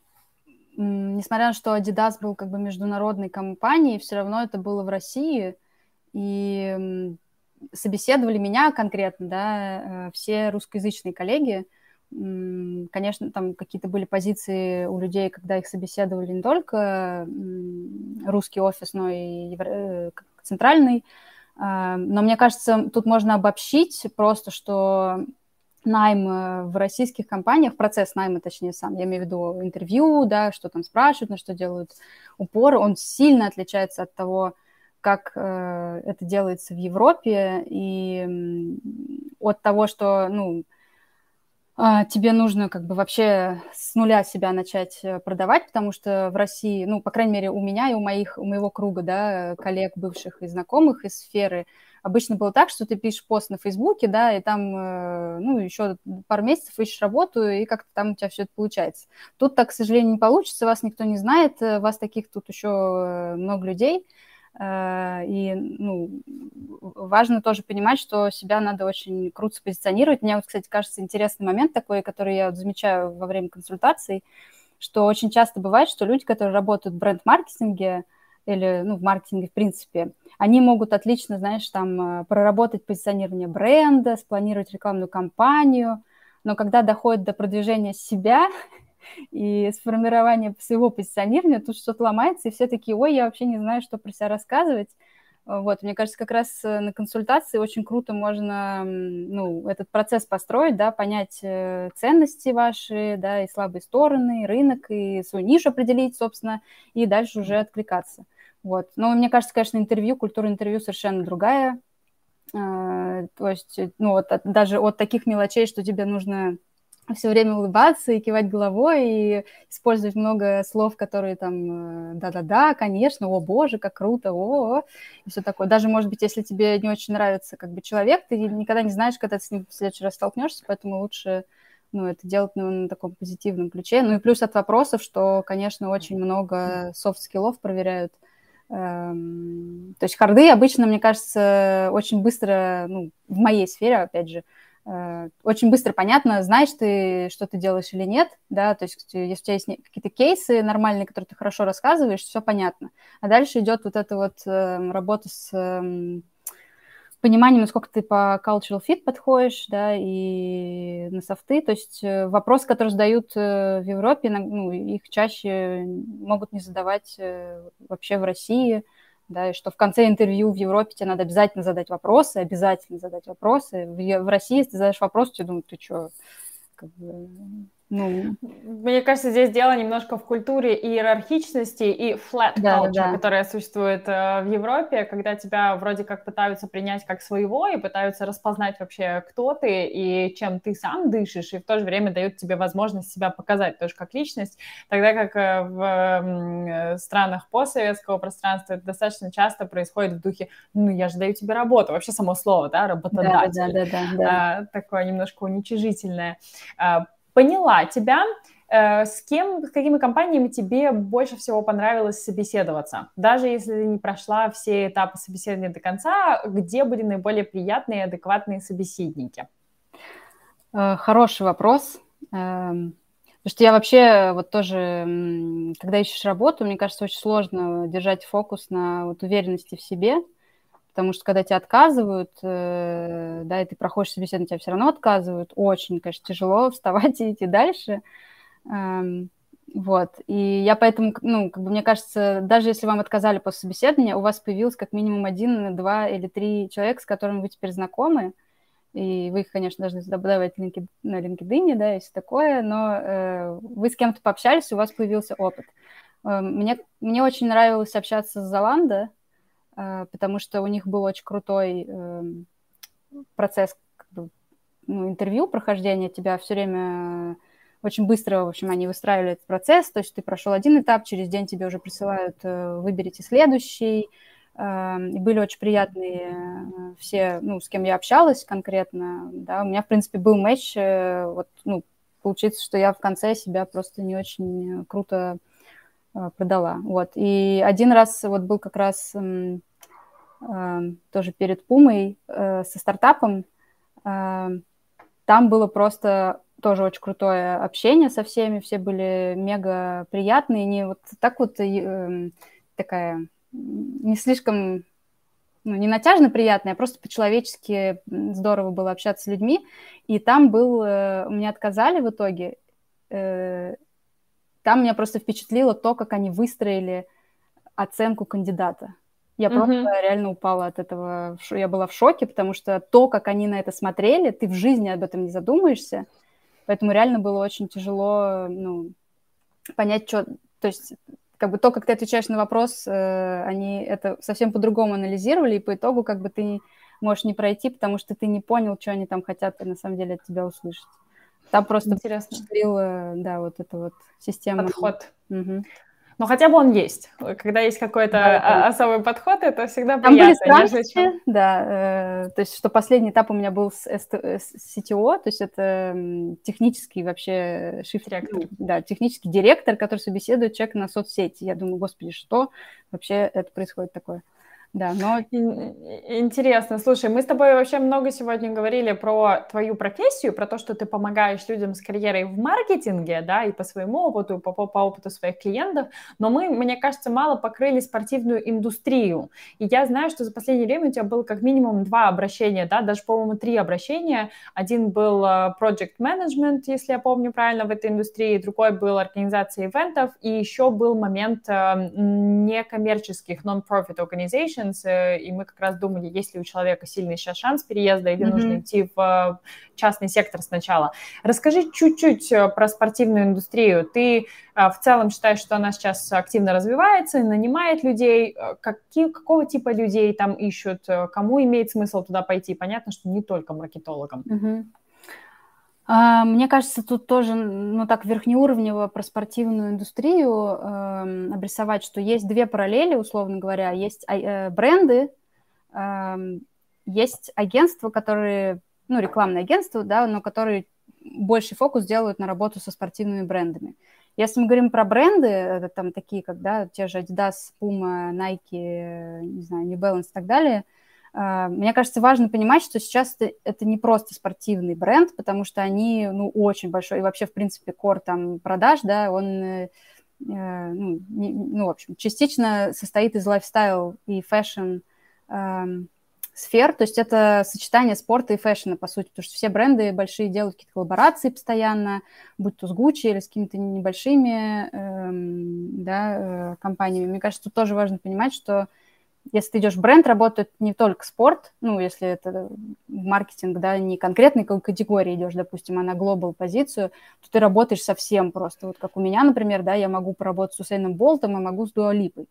S3: несмотря на то, что Adidas был как бы международной компанией, все равно это было в России, и собеседовали меня конкретно, да, э, все русскоязычные коллеги. Конечно, там какие-то были позиции у людей, когда их собеседовали не только русский офис, но и. Э, центральный. Но мне кажется, тут можно обобщить просто, что найм э, в российских компаниях, процесс найма, точнее, сам, я имею в виду интервью, да, что там спрашивают, на что делают упор, он сильно отличается от того, как э, это делается в Европе, и от того, что, ну, тебе нужно как бы вообще с нуля себя начать э, продавать, потому что в России, ну, по крайней мере, у меня и у моих, у моего круга, да, коллег, бывших и знакомых из сферы, обычно было так, что ты пишешь пост на Фейсбуке, да, и там, э, ну, еще пару месяцев ищешь работу, и как-то там у тебя все это получается. Тут так, к сожалению, не получится, вас никто не знает, э, вас таких тут еще много людей, и ну, важно тоже понимать, что себя надо очень круто позиционировать. Мне, вот, кстати, кажется, интересный момент такой, который я вот замечаю во время консультаций, что очень часто бывает, что люди, которые работают в бренд-маркетинге или ну, в маркетинге в принципе, они могут отлично, знаешь, там э, проработать позиционирование бренда, спланировать рекламную кампанию, но когда доходит до продвижения себя, <laughs> и сформирование своего позиционирования, тут что-то ломается, и все такие, ой, я вообще не знаю, что про себя рассказывать. Вот, мне кажется, как раз э, на консультации очень круто можно, ну, этот процесс построить, да, понять э, ценности ваши, да, и слабые стороны, и рынок, и свою нишу определить, собственно, и дальше уже откликаться. Вот. Но мне кажется, конечно, интервью, культура интервью совершенно другая. Э, то есть, ну, вот даже от таких мелочей, что тебе нужно все время улыбаться и кивать головой, и использовать много слов, которые там э, да-да-да, конечно, о боже, как круто, о, -о, и все такое. Даже, может быть, если тебе не очень нравится как бы человек, ты никогда не знаешь, когда ты с ним в следующий раз столкнешься, поэтому лучше ну, это делать ну, на таком позитивном ключе. Ну и плюс от вопросов, что, конечно, очень много софт-скиллов проверяют. Эм, то есть харды обычно, мне кажется, очень быстро, ну, в моей сфере, опять же, очень быстро понятно, знаешь ты, что ты делаешь или нет, да, то есть если у тебя есть какие-то кейсы нормальные, которые ты хорошо рассказываешь, все понятно. А дальше идет вот эта вот э, работа с э, пониманием, насколько ты по cultural fit подходишь, да, и на софты, то есть э, вопрос, который задают э, в Европе, ну, их чаще могут не задавать вообще в России, да, и что в конце интервью в Европе тебе надо обязательно задать вопросы, обязательно задать вопросы. В, в России, если ты задаешь вопрос, тебе думают, ты что, как бы,
S2: ну... Мне кажется, здесь дело немножко в культуре иерархичности и flat да, culture, да. которая существует э, в Европе, когда тебя вроде как пытаются принять как своего и пытаются распознать вообще, кто ты и чем ты сам дышишь, и в то же время дают тебе возможность себя показать тоже как личность, тогда как э, в странах постсоветского пространства это достаточно часто происходит в духе, ну, я же даю тебе работу, вообще само слово, да, работодатель, да, да, да, да, да. А, такое немножко уничижительное. А, Поняла тебя. Э, с кем, с какими компаниями тебе больше всего понравилось собеседоваться? Даже если ты не прошла все этапы собеседования до конца, где были наиболее приятные и адекватные собеседники?
S3: Э, хороший вопрос. Эм, потому что я вообще вот тоже, когда ищешь работу, мне кажется, очень сложно держать фокус на вот уверенности в себе, потому что когда тебе отказывают, э, да, и ты проходишь собеседование, тебя все равно отказывают, очень, конечно, тяжело <laughs> вставать и идти дальше. Эм, вот, и я поэтому, ну, как бы мне кажется, даже если вам отказали после собеседования, у вас появился как минимум один, два или три человека, с которыми вы теперь знакомы, и вы их, конечно, должны LinkedIn, на LinkedIn, да, если такое, но э, вы с кем-то пообщались, у вас появился опыт. Э, мне, мне очень нравилось общаться с Золанда, а, потому что у них был очень крутой эм, процесс как бы, ну, интервью, прохождения тебя все время очень быстро, в общем, они выстраивали этот процесс, то есть ты прошел один этап, через день тебе уже присылают, э, выберите следующий, эм, и были очень приятные э, все, ну, с кем я общалась конкретно, да, у меня, в принципе, был матч, э, вот, ну, получится, что я в конце себя просто не очень круто продала, вот, и один раз вот был как раз Эм, тоже перед Пумой э, со стартапом. Эм, там было просто тоже очень крутое общение со всеми, все были мега приятные, не вот так вот э, такая не слишком ну, не натяжно приятная, а просто по-человечески здорово было общаться с людьми. И там был, э, мне отказали в итоге, там меня просто впечатлило то, как они выстроили оценку кандидата. Я просто реально упала от этого. Я была в шоке, потому что то, как они на это смотрели, ты в жизни об этом не задумаешься. Поэтому реально было очень тяжело ну, понять, что... То есть как бы то, как ты отвечаешь на вопрос, э, они это совсем по-другому анализировали, и по итогу как бы ты можешь не пройти, потому что ты не понял, что они там хотят на самом деле от тебя услышать. Там просто Интересно. да, вот эта вот система.
S2: Подход. Угу. Но хотя бы он есть. Когда есть какой-то да, особый подход, это всегда Там приятно.
S3: Были странности, да. Э, то есть, что последний этап у меня был с, с CTO, то есть это технический вообще шифт-директор. Да, технический директор, который собеседует человека на соцсети. Я думаю, господи, что вообще это происходит такое?
S2: Да, но... Интересно. Слушай, мы с тобой вообще много сегодня говорили про твою профессию, про то, что ты помогаешь людям с карьерой в маркетинге, да, и по своему опыту, по, по, по опыту своих клиентов, но мы, мне кажется, мало покрыли спортивную индустрию. И я знаю, что за последнее время у тебя было как минимум два обращения, да, даже, по-моему, три обращения. Один был э, project management, если я помню правильно, в этой индустрии, другой был организация ивентов, и еще был момент э, некоммерческих non-profit organization, Finance, э, и мы как раз думали, есть ли у человека сильный сейчас шанс переезда, или mm-hmm. нужно идти в э, частный сектор сначала. Расскажи чуть-чуть э, про спортивную индустрию. Ты в целом считаешь, что она сейчас активно развивается, нанимает людей? Какие, какого типа людей там ищут? Кому имеет смысл туда пойти? Понятно, что не только маркетологам.
S3: Mm-hmm. Мне кажется, тут тоже, ну так, верхнеуровнево про спортивную индустрию э, обрисовать, что есть две параллели, условно говоря. Есть э, бренды, э, есть агентства, которые, ну, рекламные агентства, да, но которые больше фокус делают на работу со спортивными брендами. Если мы говорим про бренды, это там такие, как, да, те же Adidas, Puma, Nike, не знаю, New Balance и так далее – а, мне кажется, важно понимать, что сейчас это, это не просто спортивный бренд, потому что они, ну, очень большой, и вообще, в принципе, core там продаж, да, он, э, э, ну, не, ну, в общем, частично состоит из lifestyle и fashion э, сфер, то есть это сочетание спорта и фэшна, по сути, потому что все бренды большие делают какие-то коллаборации постоянно, будь то с Gucci или с какими-то небольшими, э, да, э, компаниями. Мне кажется, тут тоже важно понимать, что если ты идешь в бренд, работает не только спорт, ну, если это маркетинг, да, не конкретной категории идешь, допустим, а на глобал позицию, то ты работаешь совсем просто. Вот как у меня, например, да, я могу поработать с Усейном Болтом, а могу с Дуалипой.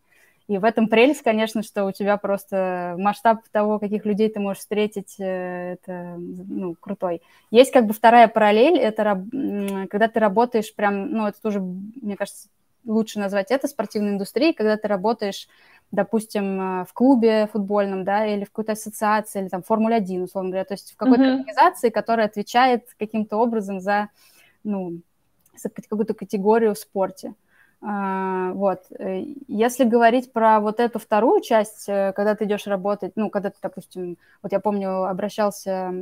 S3: И в этом прелесть, конечно, что у тебя просто масштаб того, каких людей ты можешь встретить, э, это ну, крутой. Есть как бы вторая параллель, это когда ты работаешь прям, ну, это тоже, мне кажется, лучше назвать это спортивной индустрией, когда ты работаешь допустим, э, в клубе футбольном, да, или в какой-то ассоциации, или там Формуле-1, условно говоря, то есть в какой-то mm-hmm. организации, которая отвечает каким-то образом за, ну, за какую-то категорию в спорте. А, вот. Э, если говорить про вот эту вторую часть, э, когда ты идешь работать, ну, когда ты, допустим, вот я помню, обращался,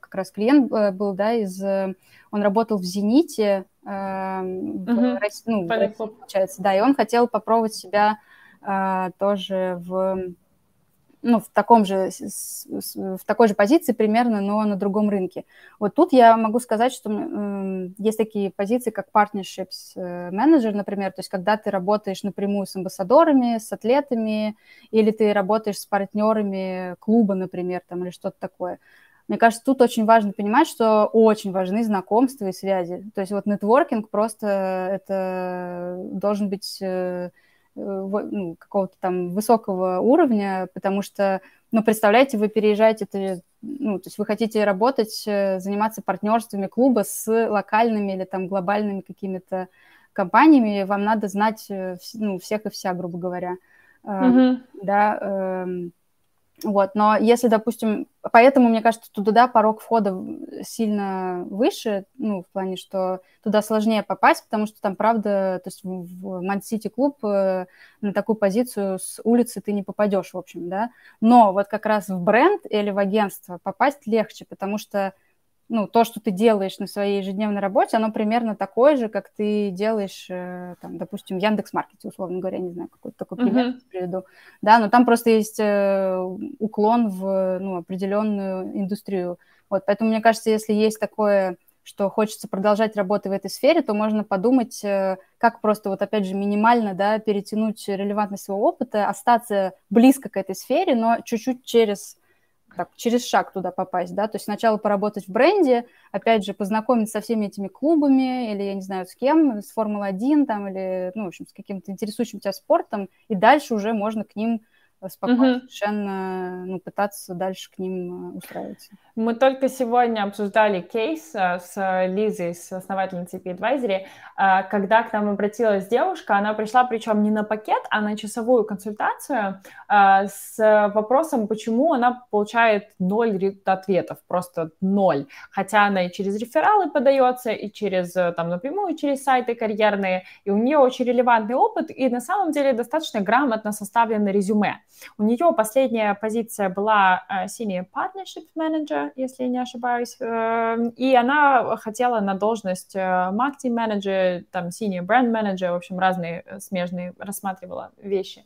S3: как раз клиент был, да, из, он работал в «Зените», в, ну, в России, получается, да, и он хотел попробовать себя тоже в ну, в, таком же, в такой же позиции примерно, но на другом рынке. Вот тут я могу сказать, что э, есть такие позиции, как partnerships менеджер, например, то есть когда ты работаешь напрямую с амбассадорами, с атлетами, или ты работаешь с партнерами клуба, например, там, или что-то такое. Мне кажется, тут очень важно понимать, что очень важны знакомства и связи. То есть вот нетворкинг просто это должен быть э, Э, ну, какого-то там высокого уровня, потому что, ну, представляете, вы переезжаете, это, ну, то есть вы хотите работать, э, заниматься партнерствами клуба с локальными или там глобальными какими-то компаниями, вам надо знать, э, ну, всех и вся, грубо говоря. Mm-hmm. Да, эм, вот, но если, допустим, поэтому, мне кажется, туда порог входа сильно выше, ну, в плане, что туда сложнее попасть, потому что там, правда, то есть в Ман-Сити клуб э, на такую позицию с улицы ты не попадешь, в общем, да, но вот как раз в бренд или в агентство попасть легче, потому что ну, то, что ты делаешь на своей ежедневной работе, оно примерно такое же, как ты делаешь, э, там, допустим, в Яндекс.Маркете, условно говоря, не знаю, какой-то такой пример uh-huh. приведу. Да, но там просто есть э, уклон в ну, определенную индустрию. Вот, поэтому мне кажется, если есть такое, что хочется продолжать работать в этой сфере, то можно подумать, э, как просто вот опять же минимально, да, перетянуть релевантность своего опыта, остаться близко к этой сфере, но чуть-чуть через так, через шаг туда попасть, да, то есть сначала поработать в бренде, опять же, познакомиться со всеми этими клубами, или, я не знаю, с кем, с Формулы-1 там, или, ну, в общем, с каким-то интересующим тебя спортом, и дальше уже можно к ним э, спокойно uh-huh. совершенно, ну, пытаться дальше к ним э, устраиваться.
S2: Мы только сегодня обсуждали кейс э, с Лизой, с основательницей P-Advisory, э, когда к нам обратилась девушка, она пришла причем не на пакет, а на часовую консультацию э, с вопросом, почему она получает ноль ответов, просто ноль, хотя она и через рефералы подается, и через, там, напрямую через сайты карьерные, и у нее очень релевантный опыт, и на самом деле достаточно грамотно составлено резюме. У нее последняя позиция была Senior Partnership Manager, если я не ошибаюсь, эм, и она хотела на должность э, маркетинг-менеджера, там, senior бренд-менеджер, в общем, разные э, смежные рассматривала вещи.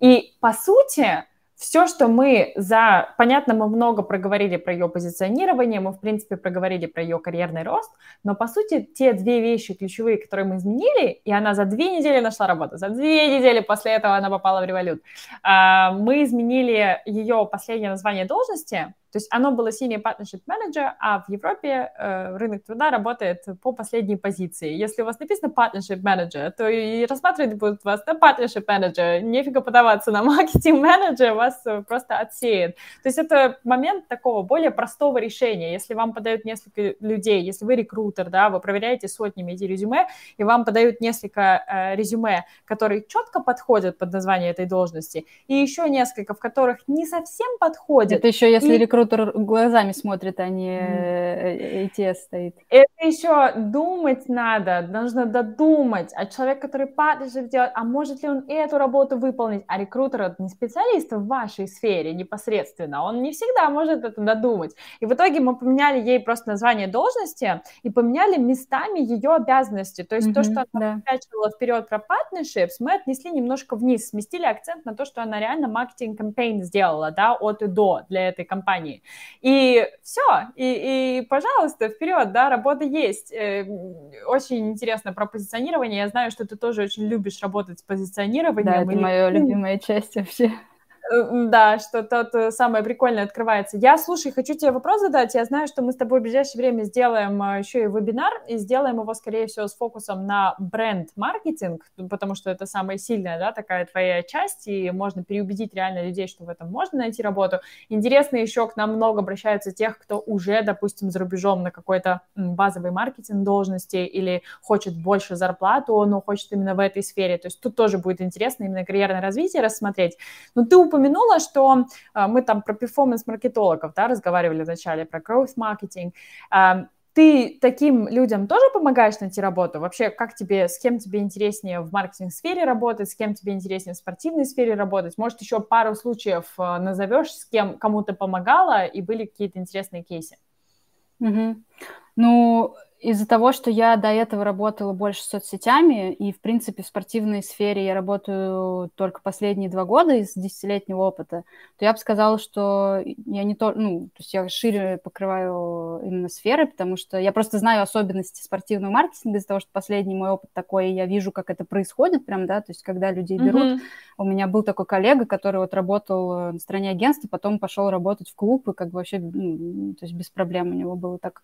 S2: И, по сути, все, что мы за... Понятно, мы много проговорили про ее позиционирование, мы, в принципе, проговорили про ее карьерный рост, но, по сути, те две вещи ключевые, которые мы изменили, и она за две недели нашла работу, за две недели после этого она попала в револют, а, мы изменили ее последнее название должности, то есть оно было Senior Partnership Manager, а в Европе э, рынок труда работает по последней позиции. Если у вас написано Partnership Manager, то и рассматривать будут вас на Partnership Manager. Нефига подаваться на <laughs> Marketing Manager, вас э, просто отсеет. То есть это момент такого более простого решения. Если вам подают несколько людей, если вы рекрутер, да, вы проверяете сотнями эти резюме, и вам подают несколько э, резюме, которые четко подходят под название этой должности, и еще несколько, в которых не совсем подходят.
S3: Это еще если и рекрутер глазами смотрит, а не ATS стоит.
S2: Это еще думать надо, нужно додумать. А человек, который партнершип делает, а может ли он эту работу выполнить? А рекрутер это не специалист в вашей сфере непосредственно, он не всегда может это додумать. И в итоге мы поменяли ей просто название должности и поменяли местами ее обязанности. То есть mm-hmm, то, что она да. вперед про partnerships, мы отнесли немножко вниз, сместили акцент на то, что она реально маркетинг-кампейн сделала, да, от и до для этой компании компании. И все, и, и, пожалуйста, вперед, да, работа есть. Э, очень интересно про позиционирование. Я знаю, что ты тоже очень любишь работать с позиционированием.
S3: Да, это или... моя любимая <laughs> часть вообще.
S2: Да, что тут э, самое прикольное открывается. Я, слушай, хочу тебе вопрос задать. Я знаю, что мы с тобой в ближайшее время сделаем э, еще и вебинар, и сделаем его, скорее всего, с фокусом на бренд-маркетинг, потому что это самая сильная, да, такая твоя часть, и можно переубедить реально людей, что в этом можно найти работу. Интересно еще к нам много обращаются тех, кто уже, допустим, за рубежом на какой-то базовой маркетинг должности или хочет больше зарплату, но хочет именно в этой сфере. То есть тут тоже будет интересно именно карьерное развитие рассмотреть. Но ты упомянула, что а, мы там про перформанс-маркетологов да, разговаривали вначале, про growth-маркетинг. А, ты таким людям тоже помогаешь найти работу? Вообще, как тебе, с кем тебе интереснее в маркетинг-сфере работать, с кем тебе интереснее в спортивной сфере работать? Может, еще пару случаев а, назовешь, с кем кому ты помогала и были какие-то интересные кейсы?
S3: Угу. Ну, из-за того, что я до этого работала больше соцсетями, и, в принципе, в спортивной сфере я работаю только последние два года из десятилетнего опыта, то я бы сказала, что я не то, ну, то есть я шире покрываю именно сферы, потому что я просто знаю особенности спортивного маркетинга из-за того, что последний мой опыт такой, и я вижу, как это происходит прям, да, то есть когда людей берут. Mm-hmm. У меня был такой коллега, который вот работал на стороне агентства, потом пошел работать в клуб, и как бы вообще, ну, то есть без проблем у него было так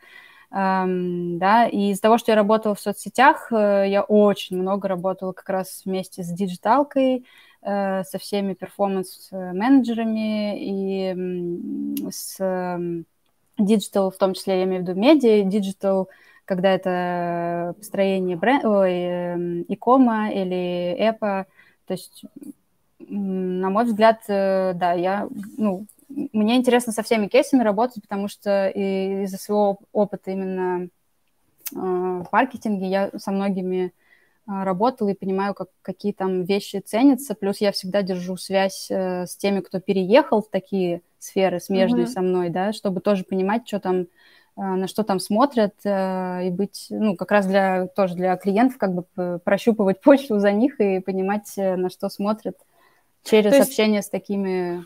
S3: да, и из-за того, что я работала в соцсетях, э, я очень много работала как раз вместе с диджиталкой, э, со всеми performance-менеджерами и с digital, в том числе я имею в виду медиа, digital, когда это построение бренд, ой, эм, e-com а или app а, то есть, на мой взгляд, э, да, я, ну, мне интересно со всеми кейсами работать, потому что из-за своего опыта именно э, в маркетинге я со многими э, работала и понимаю, как, какие там вещи ценятся. Плюс я всегда держу связь э, с теми, кто переехал в такие сферы смежные mm-hmm. со мной, да, чтобы тоже понимать, что там, на что там смотрят, и быть, ну, как раз для, тоже для клиентов, как бы прощупывать <laughs> почву за них и понимать, на что смотрят через есть... общение с такими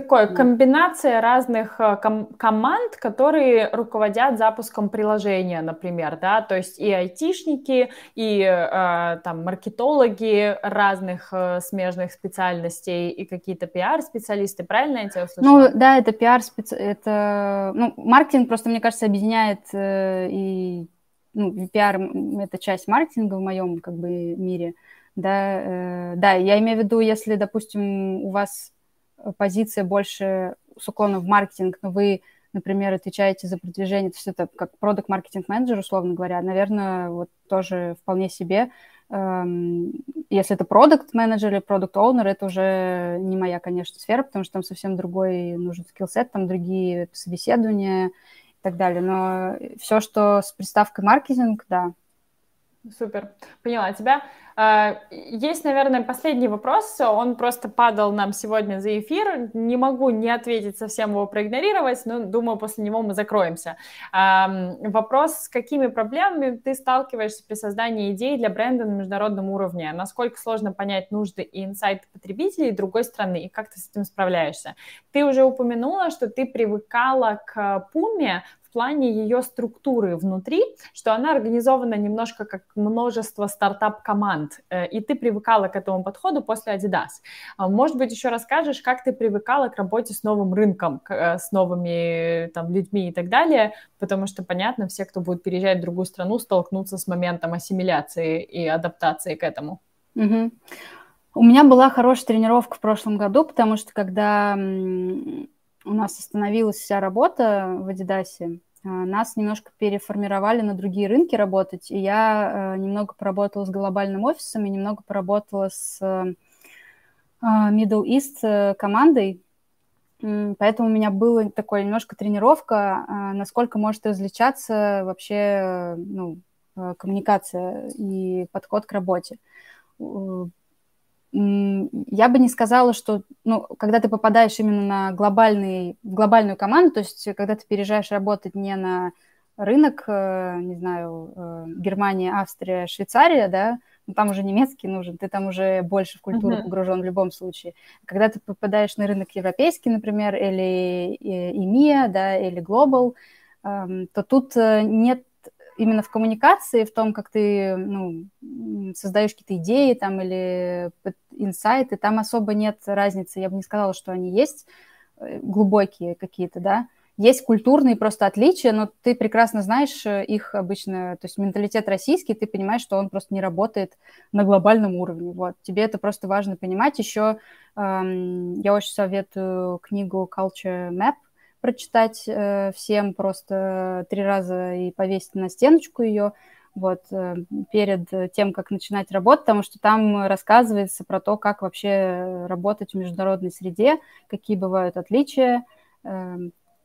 S2: такой комбинация разных э, ком- команд, которые руководят запуском приложения, например, да, то есть и айтишники, и э, там маркетологи разных э, смежных специальностей, и какие-то пиар-специалисты, правильно я тебя услышала?
S3: Ну, да, это пиар, специ... это, ну, маркетинг просто, мне кажется, объединяет э, и, ну, пиар — это часть маркетинга в моем, как бы, мире, да, э, да, я имею в виду, если, допустим, у вас позиция больше с уклоном в маркетинг, но вы например, отвечаете за продвижение, то есть это как продукт маркетинг менеджер условно говоря, наверное, вот тоже вполне себе. Эм, если это продукт менеджер или продукт оунер это уже не моя, конечно, сфера, потому что там совсем другой нужен скиллсет, там другие собеседования и так далее. Но все, что с приставкой маркетинг, да.
S2: Супер, поняла тебя. А, есть, наверное, последний вопрос. Он просто падал нам сегодня за эфир. Не могу не ответить, совсем его проигнорировать, но думаю, после него мы закроемся. Вопрос, с какими проблемами ты сталкиваешься при создании идей для бренда на международном уровне? Насколько сложно понять нужды и инсайты потребителей другой страны, и как ты с этим справляешься? Ты уже упомянула, что ты привыкала к Пуме плане ее структуры внутри, что она организована немножко как множество стартап-команд, э, и ты привыкала к этому подходу после Adidas. А, может быть, еще расскажешь, как ты привыкала к работе с новым рынком, э, с новыми там, людьми и так далее, потому что, понятно, все, кто будет переезжать в другую страну, столкнутся с моментом ассимиляции и адаптации к этому.
S3: Угу. У меня была хорошая тренировка в прошлом году, потому что когда у нас остановилась вся работа в Адидасе, а, нас немножко переформировали на другие рынки работать, и я э, немного поработала с глобальным офисом и немного поработала с э, а, Middle East э, командой, поэтому у меня была такая немножко тренировка, а, насколько может различаться вообще ну, коммуникация и подход к работе я бы не сказала, что, ну, когда ты попадаешь именно на глобальный, глобальную команду, то есть когда ты переезжаешь работать не на рынок, э, не знаю, э, Германия, Австрия, Швейцария, да, ну, там уже немецкий нужен, ты там уже больше в культуру uh-huh. погружен в любом случае. Когда ты попадаешь на рынок европейский, например, или EMEA, да, или Global, эм, то тут э, нет именно в коммуникации, в том, как ты ну, создаешь какие-то идеи там или инсайты, там особо нет разницы. Я бы не сказала, что они есть э, глубокие какие-то, да. Есть культурные просто отличия, но ты прекрасно знаешь э, их обычно, то есть менталитет российский, ты понимаешь, что он просто не работает на глобальном уровне. Вот. Тебе это просто важно понимать. Еще эм, я очень советую книгу Culture Map, прочитать э, всем просто три раза и повесить на стеночку ее вот, э, перед тем, как начинать работать, потому что там рассказывается про то, как вообще работать в международной среде, какие бывают отличия, э,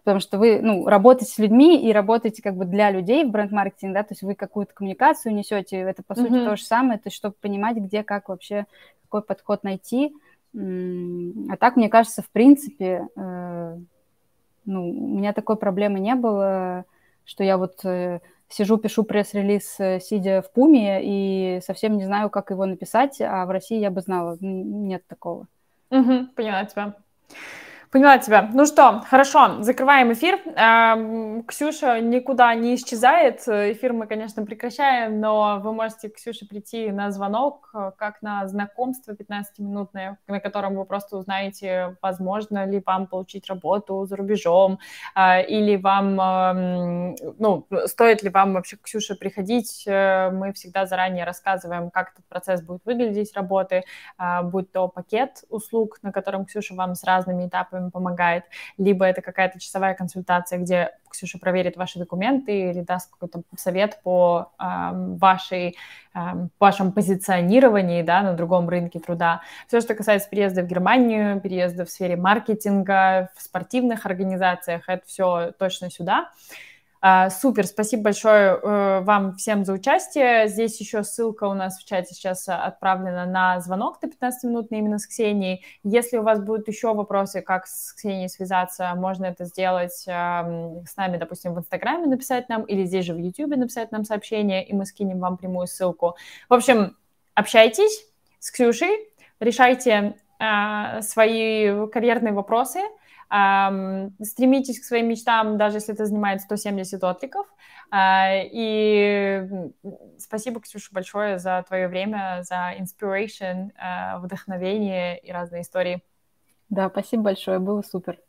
S3: потому что вы, ну, работаете с людьми и работаете как бы для людей в бренд-маркетинге, да, то есть вы какую-то коммуникацию несете, это, по сути, mm-hmm. то же самое, то есть чтобы понимать, где, как вообще, какой подход найти, а так, мне кажется, в принципе, ну, у меня такой проблемы не было, что я вот э, сижу, пишу пресс-релиз, э, сидя в Пуме, и совсем не знаю, как его написать, а в России я бы знала. Нет такого.
S2: Угу, поняла тебя. Поняла тебя. Ну что, хорошо, закрываем эфир. Эм, Ксюша никуда не исчезает. Эфир мы, конечно, прекращаем, но вы можете к Ксюше прийти на звонок, как на знакомство 15-минутное, на котором вы просто узнаете, возможно ли вам получить работу за рубежом, э, или вам, эм, ну, стоит ли вам вообще к Ксюше приходить. Э, мы всегда заранее рассказываем, как этот процесс будет выглядеть работы, э, будь то пакет услуг, на котором Ксюша вам с разными этапами которыми помогает, либо это какая-то часовая консультация, где Ксюша проверит ваши документы или даст какой-то совет по э, вашей, э, вашему позиционировании да, на другом рынке труда. Все, что касается переезда в Германию, переезда в сфере маркетинга, в спортивных организациях, это все точно сюда. А, супер, спасибо большое э, вам всем за участие. Здесь еще ссылка у нас в чате сейчас отправлена на звонок на 15-минутный именно с Ксенией. Если у вас будут еще вопросы, как с Ксенией связаться, можно это сделать с нами, допустим, в Инстаграме написать нам или здесь же в Ютубе написать нам сообщение, и мы скинем вам прямую ссылку. В общем, общайтесь с Ксюшей, решайте а, свои карьерные вопросы – стремитесь к своим мечтам, даже если это занимает 170 откликов. А, и спасибо, Ксюша, большое за твое время, за inspiration, а, вдохновение и разные истории.
S3: Да, спасибо большое, было супер.